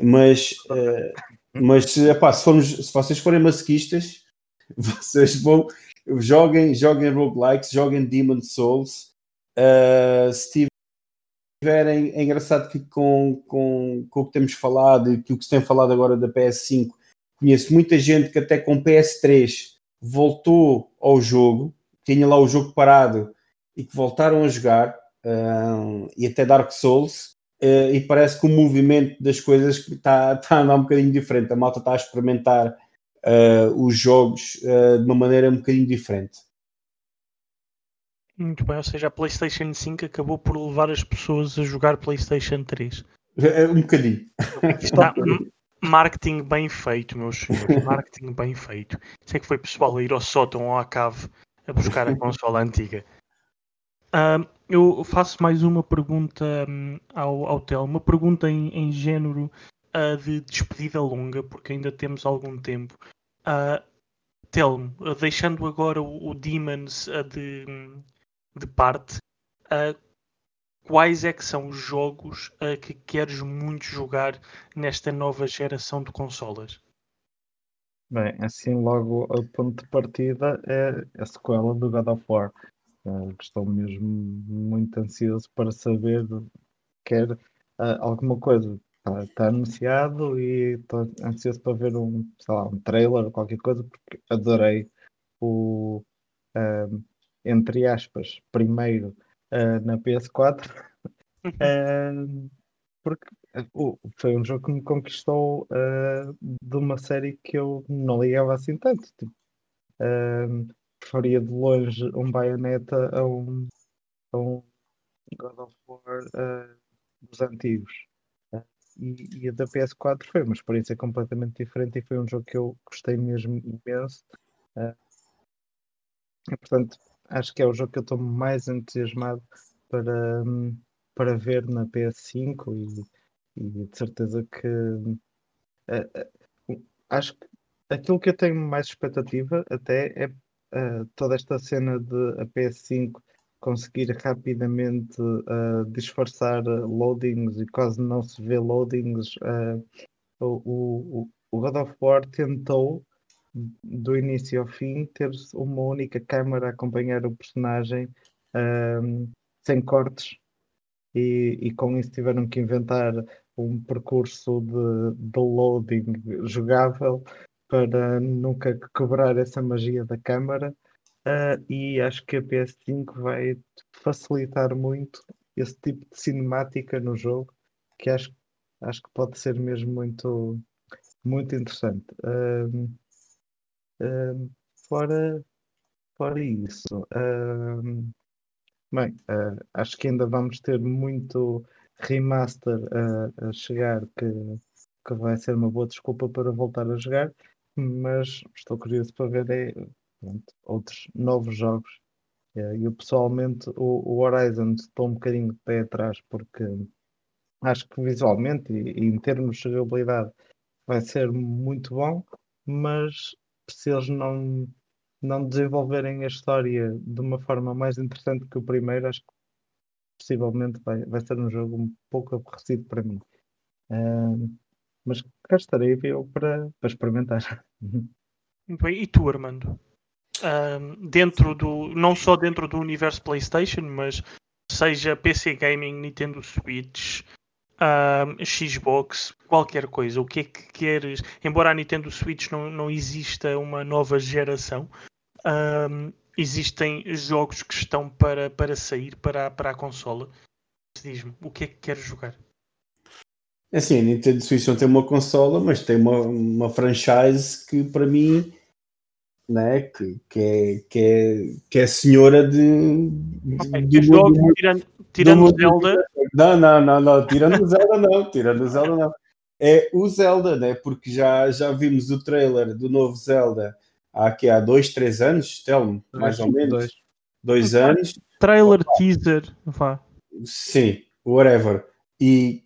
Mas, uh, mas epá, se, formos, se vocês forem masoquistas, <laughs> vocês vão joguem, joguem roguelikes, joguem Demon Souls. Uh, tiverem, é engraçado que com, com, com o que temos falado e que o que se tem falado agora da PS5 Conheço muita gente que até com PS3 voltou ao jogo, tinha lá o jogo parado e que voltaram a jogar, uh, e até Dark Souls, uh, e parece que o movimento das coisas está, está a andar um bocadinho diferente. A malta está a experimentar uh, os jogos de uma maneira um bocadinho diferente. Muito bem, ou seja, a PlayStation 5 acabou por levar as pessoas a jogar PlayStation 3. É, um bocadinho. Está, Marketing bem feito, meus senhores. Marketing bem feito. Isso é que foi pessoal a ir ao sótão ou à cave a buscar a consola antiga. Uh, eu faço mais uma pergunta um, ao, ao Tel, uma pergunta em, em género uh, de despedida longa, porque ainda temos algum tempo. Uh, Telmo, deixando agora o, o Demons de, de parte, quais é que são os jogos uh, que queres muito jogar nesta nova geração de consolas? Bem, assim logo o ponto de partida é a sequela do God of War. Uh, estou mesmo muito ansioso para saber quer uh, alguma coisa. Está tá anunciado e estou ansioso para ver um, sei lá, um trailer ou qualquer coisa, porque adorei o, uh, entre aspas, primeiro uh, na PS4. uh, porque uh, foi um jogo que me conquistou de uma série que eu não ligava assim tanto. Tipo, preferia de longe um Bayonetta a um, a um God of War dos antigos. E, e, a da PS4 foi uma experiência completamente diferente e foi um jogo que eu gostei mesmo imenso. Uh, e, portanto, acho que é o jogo que eu estou mais entusiasmado para, para ver na PS5 e, e de certeza que uh, acho que aquilo que eu tenho mais expectativa até é uh, toda esta cena de a PS5 conseguir rapidamente disfarçar loadings e quase não se vê loadings. O, o, o God of War tentou, do início ao fim, ter uma única câmera a acompanhar o personagem um, sem cortes, e, e com isso tiveram que inventar um percurso de, de loading jogável para nunca quebrar essa magia da câmara. Uh, e acho que a PS5 vai facilitar muito esse tipo de cinemática no jogo, que acho, acho que pode ser mesmo muito, muito interessante. Uh, uh, fora, fora isso, bem, acho que ainda vamos ter muito remaster a, a chegar que, que vai ser uma boa desculpa para voltar a jogar, mas estou curioso para ver é, pronto, outros novos jogos. É, eu pessoalmente o, o, Horizon estou um bocadinho de pé atrás porque acho que visualmente e, e, em termos de jogabilidade vai ser muito bom, mas se eles não, não desenvolverem a história de uma forma mais interessante que o primeiro, acho que possivelmente vai, vai ser um jogo um pouco aborrecido para mim. Uh, mas cá estarei eu para, para experimentar. <laughs> Bem, e tu, Armando? um, dentro do não só dentro do universo PlayStation, mas seja PC Gaming, Nintendo Switch, um, Xbox, qualquer coisa. O que é que queres? Embora a Nintendo Switch não, não exista uma nova geração, um, existem jogos que estão para, para sair para, para a consola. Diz-me, o que é que queres jogar? É assim, a Nintendo Switch não tem uma consola, mas tem uma, uma franchise que para mim né? que, que, é, que, é, que é senhora de. Okay, de, jogo, de, tirando, tirando de, Zelda. Não, não, não, não, tirando o Zelda, não, tirando o Zelda, não. É o Zelda, né? Porque já, já vimos o trailer do novo Zelda há, aqui, há dois, três anos, Telmo, mais ou menos. Dois, dois anos. Trailer, teaser, vá. Sim, whatever. E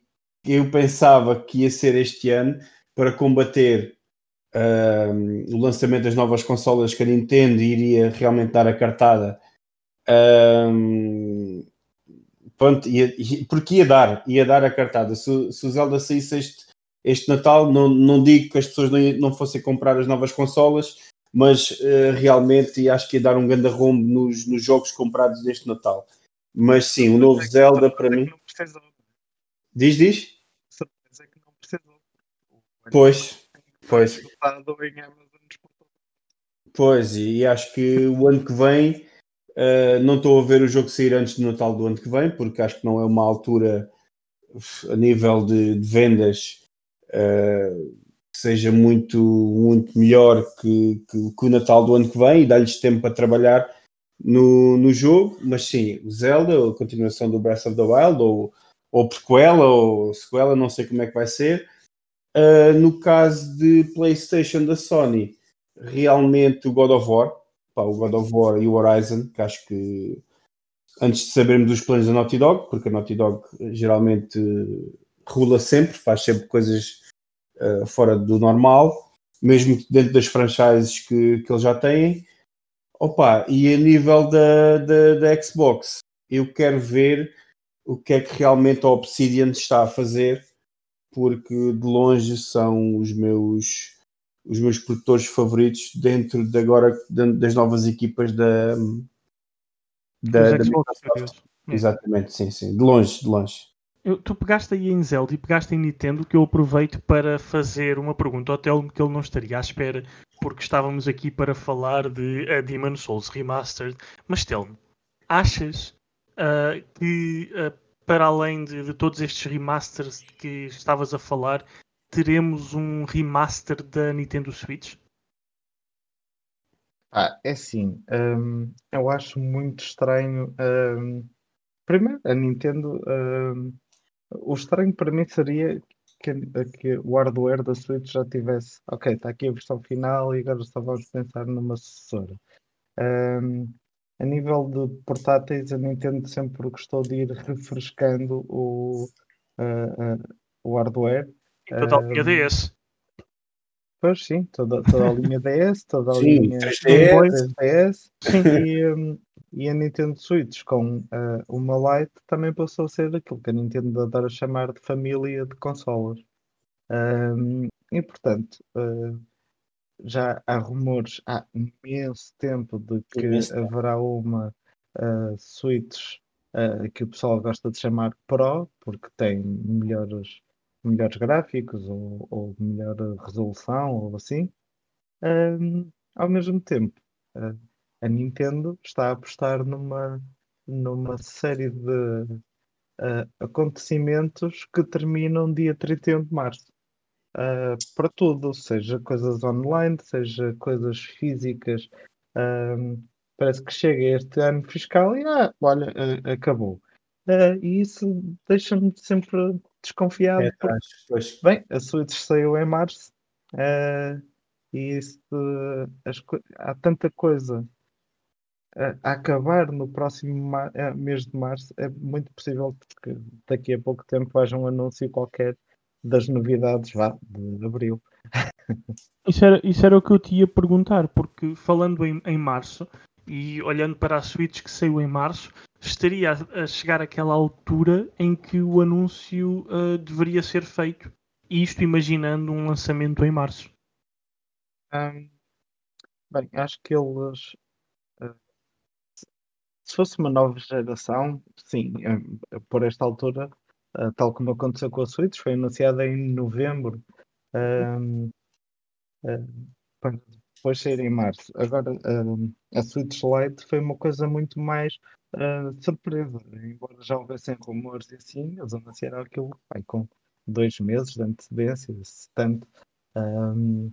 eu pensava que ia ser este ano para combater uh, o lançamento das novas consolas que a Nintendo iria realmente dar a cartada. Uh, pronto, ia, porque ia dar, ia dar a cartada. Se, se o Zelda saísse este, este Natal, não, não digo que as pessoas não, não fossem comprar as novas consolas, mas uh, realmente acho que ia dar um grande rombo nos, nos jogos comprados neste Natal. Mas sim, o novo Zelda para mim. Diz, diz? Pois, Pois. Pois, e acho que o ano que vem uh, não estou a ver o jogo sair antes do Natal do ano que vem, porque acho que não é uma altura a nível de, de vendas uh, que seja muito, muito melhor que, que, que, o Natal do ano que vem e dá-lhes tempo para trabalhar no, no jogo, mas sim, o Zelda, a continuação do Breath of the Wild, ou, ou prequela, ou sequela, não sei como é que vai ser, Uh, no caso de PlayStation da Sony, realmente o God of War, pá, o God of War e o Horizon, que acho que antes de sabermos os planos da Naughty Dog, porque a Naughty Dog geralmente regula sempre, faz sempre coisas uh, fora do normal, mesmo dentro das franchises que, que eles já têm. Opa, e a nível da, da, da Xbox, eu quero ver o que é que realmente a Obsidian está a fazer porque de longe são os meus os meus produtores favoritos dentro de agora das novas equipas da, da, da Microsoft. Exatamente, sim, sim. De longe, de longe. Eu, tu pegaste aí em Zelda e pegaste em Nintendo que eu aproveito para fazer uma pergunta ao Telmo que ele não estaria à espera porque estávamos aqui para falar de a Demon Souls Remastered. Mas Telmo, achas uh, que uh, para além de, de, todos estes remasters que estavas a falar, teremos um remaster da Nintendo Switch? Ah, é assim, um, eu acho muito estranho. Um, primeiro, a Nintendo. Um, o estranho para mim seria que, que, o hardware da Switch já tivesse. Ok, está aqui a versão final e agora só vamos pensar numa sucessora. Um, a nível de portáteis, a Nintendo sempre gostou de ir refrescando o, uh, uh, o hardware. Toda a linha DS. Pois sim, toda, toda a linha DS, toda a sim, linha 3DS. 3DS. E, um, e a Nintendo Switch com uh, uma Lite também passou a ser aquilo que a Nintendo adora chamar de família de consolas. Um, e portanto, uh, já há rumores há imenso tempo de que haverá uma uh, Switch uh, que o pessoal gosta de chamar Pro, porque tem melhores, melhores gráficos ou, ou melhor resolução ou assim. Um, ao mesmo tempo, uh, a Nintendo está a apostar numa, numa série de uh, acontecimentos que terminam dia 31 de março. Uh, para tudo, seja coisas online, seja coisas físicas. parece que chega este ano fiscal e ah, olha, uh, acabou. Uh, e isso deixa-me sempre desconfiado. É, porque, acho, Bem, a Switch saiu em março e isso, as, há tanta coisa a acabar no próximo mês de março, é muito possível que daqui a pouco tempo haja um anúncio qualquer das novidades vá, de abril. <laughs> Isso era, isso era o que eu te ia perguntar, porque falando em, em março e olhando para a Switch que saiu em março, estaria a, chegar àquela altura em que o anúncio uh, deveria ser feito. Isto imaginando um lançamento em março. Um, bem, acho que eles. Uh, se fosse uma nova geração, sim, uh, por esta altura Uh, tal como aconteceu com a Switch, foi anunciada em novembro, uh, para depois sair em março. Agora, a Switch Lite foi uma coisa muito mais ah, surpresa, embora já houvessem rumores e assim, eles anunciaram aquilo vai, com dois meses de antecedência, se tanto. Um,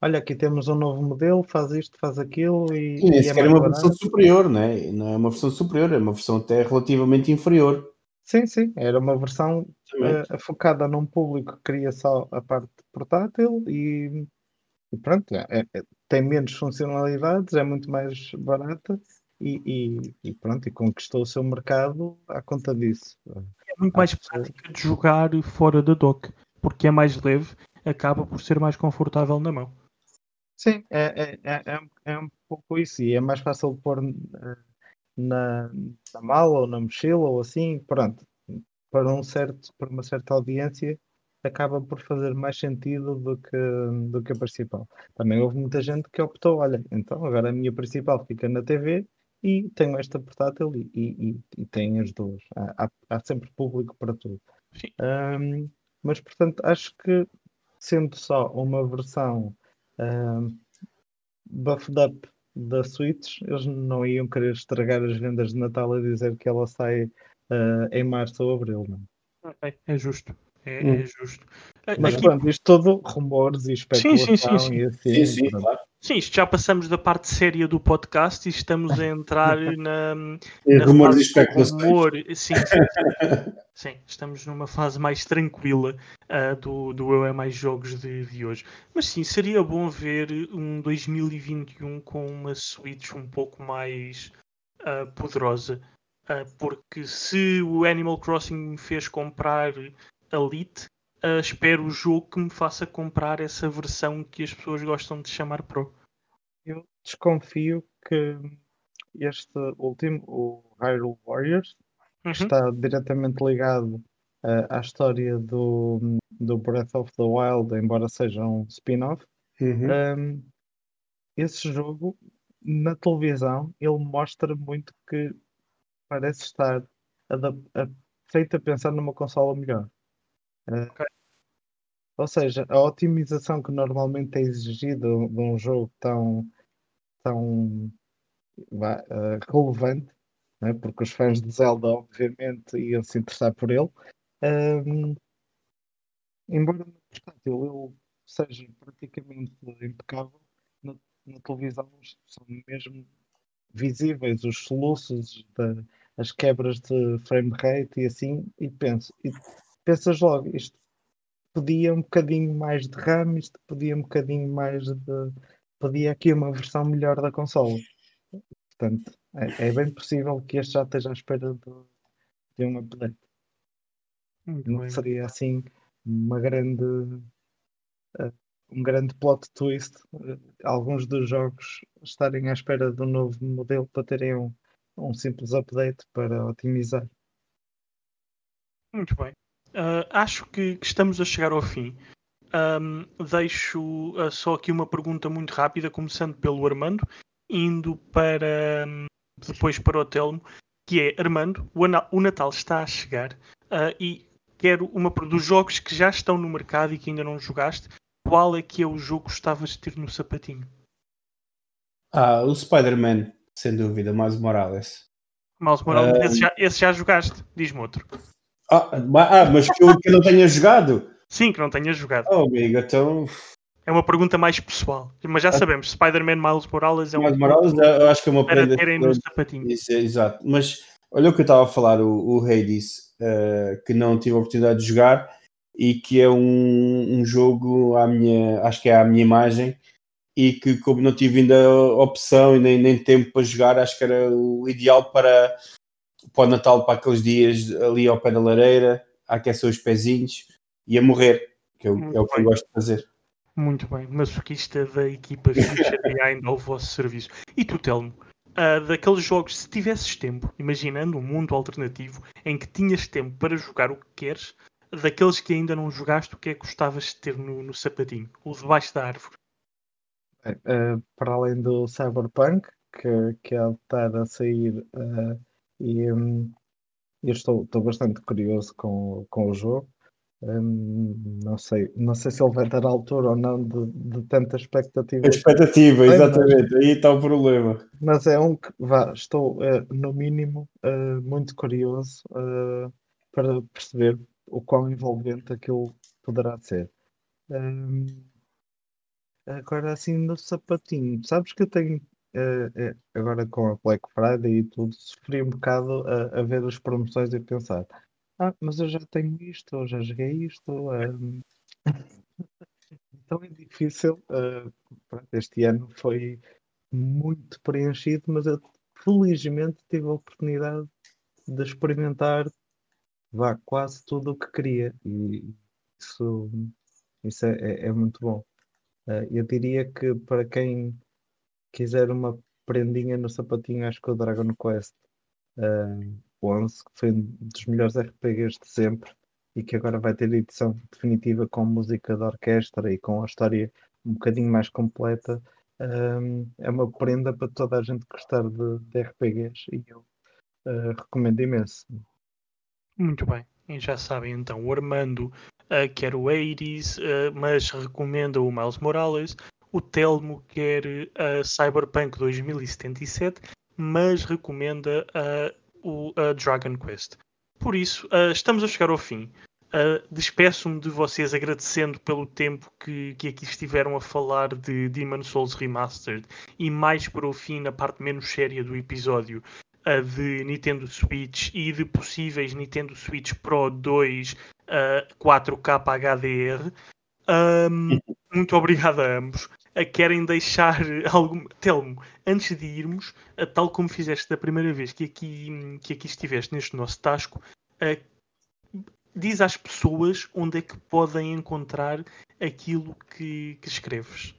olha, aqui temos um novo modelo, faz isto, faz aquilo e. E nem sequer é uma barato. versão superior, não é? Não é uma versão superior, é uma versão até relativamente inferior. Sim, sim, era uma versão uh, focada num público que queria só a parte portátil e, e pronto, é, é, tem menos funcionalidades, é muito mais barata e, e, e, pronto, e conquistou o seu mercado à conta disso. É muito mais prática de jogar fora da dock, porque é mais leve, acaba por ser mais confortável na mão. Sim, é, é, é, é, é um pouco isso, e é mais fácil de pôr uh, na, na mala ou na mochila ou assim, pronto, para, um certo, para uma certa audiência acaba por fazer mais sentido do que, do que a principal. Também houve muita gente que optou, olha, então agora a minha principal fica na TV e tenho esta portátil e, e, e tenho as duas. Há, há, há, sempre público para tudo. Um, mas portanto acho que sendo só uma versão um, buffed up da Switch, eles não iam querer estragar as vendas de Natal a dizer que ela sai uh, em março ou abril. Não? É, é justo. É, hum. é justo. Mas Aqui... pronto, isto todo rumores e especulação sim, sim, sim, e assim. Sim, sim, claro. Sim, isto já passamos da parte séria do podcast e estamos a entrar <laughs> na, na rumores e especulações. Rumor. Sim, sim, <laughs> sim, estamos numa fase mais tranquila uh, do, do Eu é Mais Jogos de, de hoje. Mas sim, seria bom ver um 2021 com uma Switch um pouco mais uh, poderosa. Uh, porque se o Animal Crossing me fez comprar a Elite, uh, espero o jogo que me faça comprar essa versão que as pessoas gostam de chamar Pro. Eu desconfio que este último, o Hyrule Warriors, uhum. está diretamente ligado uh, à história do, do Breath of the Wild, embora seja um spin-off. Uhum. Um, esse jogo, na televisão, ele mostra muito que parece estar a, a, feito a pensar numa consola melhor. Okay. Ou seja, a otimização que normalmente é exigida de um jogo tão, tão uh, relevante, né? porque os fãs de Zelda, obviamente, iam se interessar por ele. Um, embora no ele seja praticamente impecável, na, na, televisão são mesmo visíveis os soluços, da, as quebras de frame rate e assim, e penso, e pensas logo, isto pedia um bocadinho mais de RAM, isto pedia um bocadinho mais de. pedia aqui uma versão melhor da consola. Portanto, é, é bem possível que este já esteja à espera de, de um update. Muito Não bem. seria assim uma grande. Uh, um grande plot twist. Uh, alguns dos jogos estarem à espera de um novo modelo para terem um, um simples update para otimizar. Muito bem. Uh, acho que, que, estamos a chegar ao fim. Um, deixo uh, só aqui uma pergunta muito rápida, começando pelo Armando, indo para um, depois para o Telmo, que é Armando, o, o Natal está a chegar uh, e quero uma dos jogos que já estão no mercado e que ainda não jogaste, qual é que é o jogo que gostavas de ter no sapatinho? Ah, o Spider-Man, sem dúvida, Miles Morales. Miles Morales, uh... esse, já, esse já jogaste, diz-me outro. Ah, ah, mas que eu, que não tenha jogado? Sim, que não tenha jogado. Oh, amigo, então. É uma pergunta mais pessoal. Mas já ah. sabemos, Spider-Man Miles Morales é um. Miles Morales, eu acho que é uma prenda. Para terem no sapatinho. Isso, é, exato. Mas olha o que eu estava a falar, o, o Hades, uh, que não tive a oportunidade de jogar e que é um, um jogo à minha, acho que é à minha imagem e que como não tive ainda opção e nem, nem tempo para jogar, acho que era o ideal para, para o Natal, para aqueles dias ali ao pé da lareira, a aquecer os pezinhos e a morrer, que é, é o que eu gosto de fazer. Muito bem, masoquista da equipa Future <laughs> Behind ao vosso serviço. E tu, Telmo, uh, daqueles jogos, se tivesses tempo, imaginando um mundo alternativo em que tinhas tempo para jogar o que queres, daqueles que ainda não jogaste, o que é que gostavas de ter no, no sapatinho? Ou debaixo da árvore? Uh, para além do Cyberpunk, que, que de estar a sair, uh, e um, eu estou, estou bastante curioso com, com o jogo. Um, não, sei, não sei se ele vai dar altura ou não de, de tanta expectativa. A expectativa, exatamente, aí está o problema. Mas é um que vá, estou uh, no mínimo uh, muito curioso uh, para perceber o quão envolvente aquilo poderá ser. Um, agora assim no sapatinho, sabes que eu tenho agora com a Black Friday e tudo, sofri um bocado a, a ver as promoções e pensar ah, mas eu já tenho isto, eu já joguei isto. Um... então é difícil. Uh, este ano foi muito preenchido, mas eu felizmente tive a oportunidade de experimentar vá, quase tudo o que queria. E isso, isso é, é, é muito bom. Uh, eu diria que para quem quiser uma prendinha no sapatinho, acho que o Dragon Quest. Uh, 11, que foi um dos melhores RPGs de sempre e que agora vai ter edição definitiva com música de orquestra e com a história um bocadinho mais completa. Um, é uma prenda para toda a gente gostar de, de RPGs e eu uh, recomendo imenso. Muito bem, e já sabem então, o Armando uh, quer o 80s, uh, mas recomenda o Miles Morales, o Telmo quer a Cyberpunk 2077, mas recomenda a o uh, Dragon Quest. Por isso, uh, estamos a chegar ao fim. Despeço-me de vocês agradecendo pelo tempo que, que aqui estiveram a falar de Demon Souls Remastered e mais para o fim, na parte menos séria do episódio, de Nintendo Switch e de possíveis Nintendo Switch Pro 2 uh, 4K HDR. Um, muito obrigado a ambos querem deixar <laughs> algum. Telmo, antes de irmos, tal como fizeste da primeira vez que aqui, que aqui estiveste neste nosso tasco, diz às pessoas onde é que podem encontrar aquilo que, que escreves.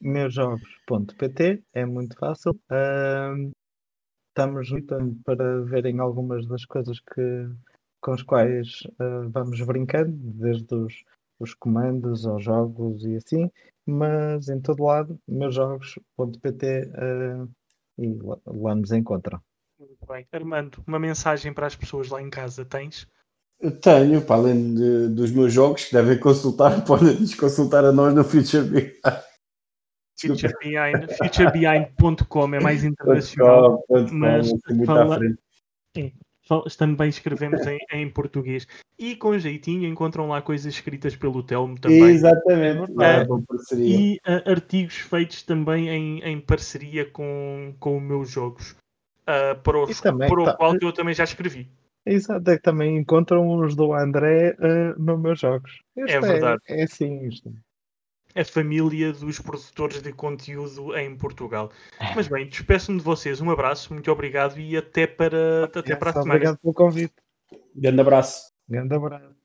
Meusjogos.pt é muito fácil. Uh, estamos lutando para verem algumas das coisas que, com as quais uh, vamos brincando, desde os, os comandos aos jogos e assim mas em todo lado, meusjogos.pt uh, eh, e lá, lá nos encontram. Muito bem. Armando, uma mensagem para as pessoas lá em casa tens? Eu tenho, para além de, dos meus jogos que devem consultar, <laughs> podem nos consultar a nós no Future Behind. Future Behind, futurebehind.com é mais internacional. mas fala... É, também escrevemos em, em, português. E com jeitinho encontram lá coisas escritas pelo Telmo também. Exatamente. Uh, e uh, artigos feitos também em, em parceria com, com os meus jogos. Uh, para, os, também, para o tá, qual eu também já escrevi. Exato, é que também encontram os do André uh, nos meus jogos. Este é verdade. É, é assim isto a família dos produtores de conteúdo em Portugal. Mas bem, despeço-me de vocês. Um abraço, muito obrigado e até para, até para a semana. Obrigado pelo convite. Grande abraço. Grande abraço.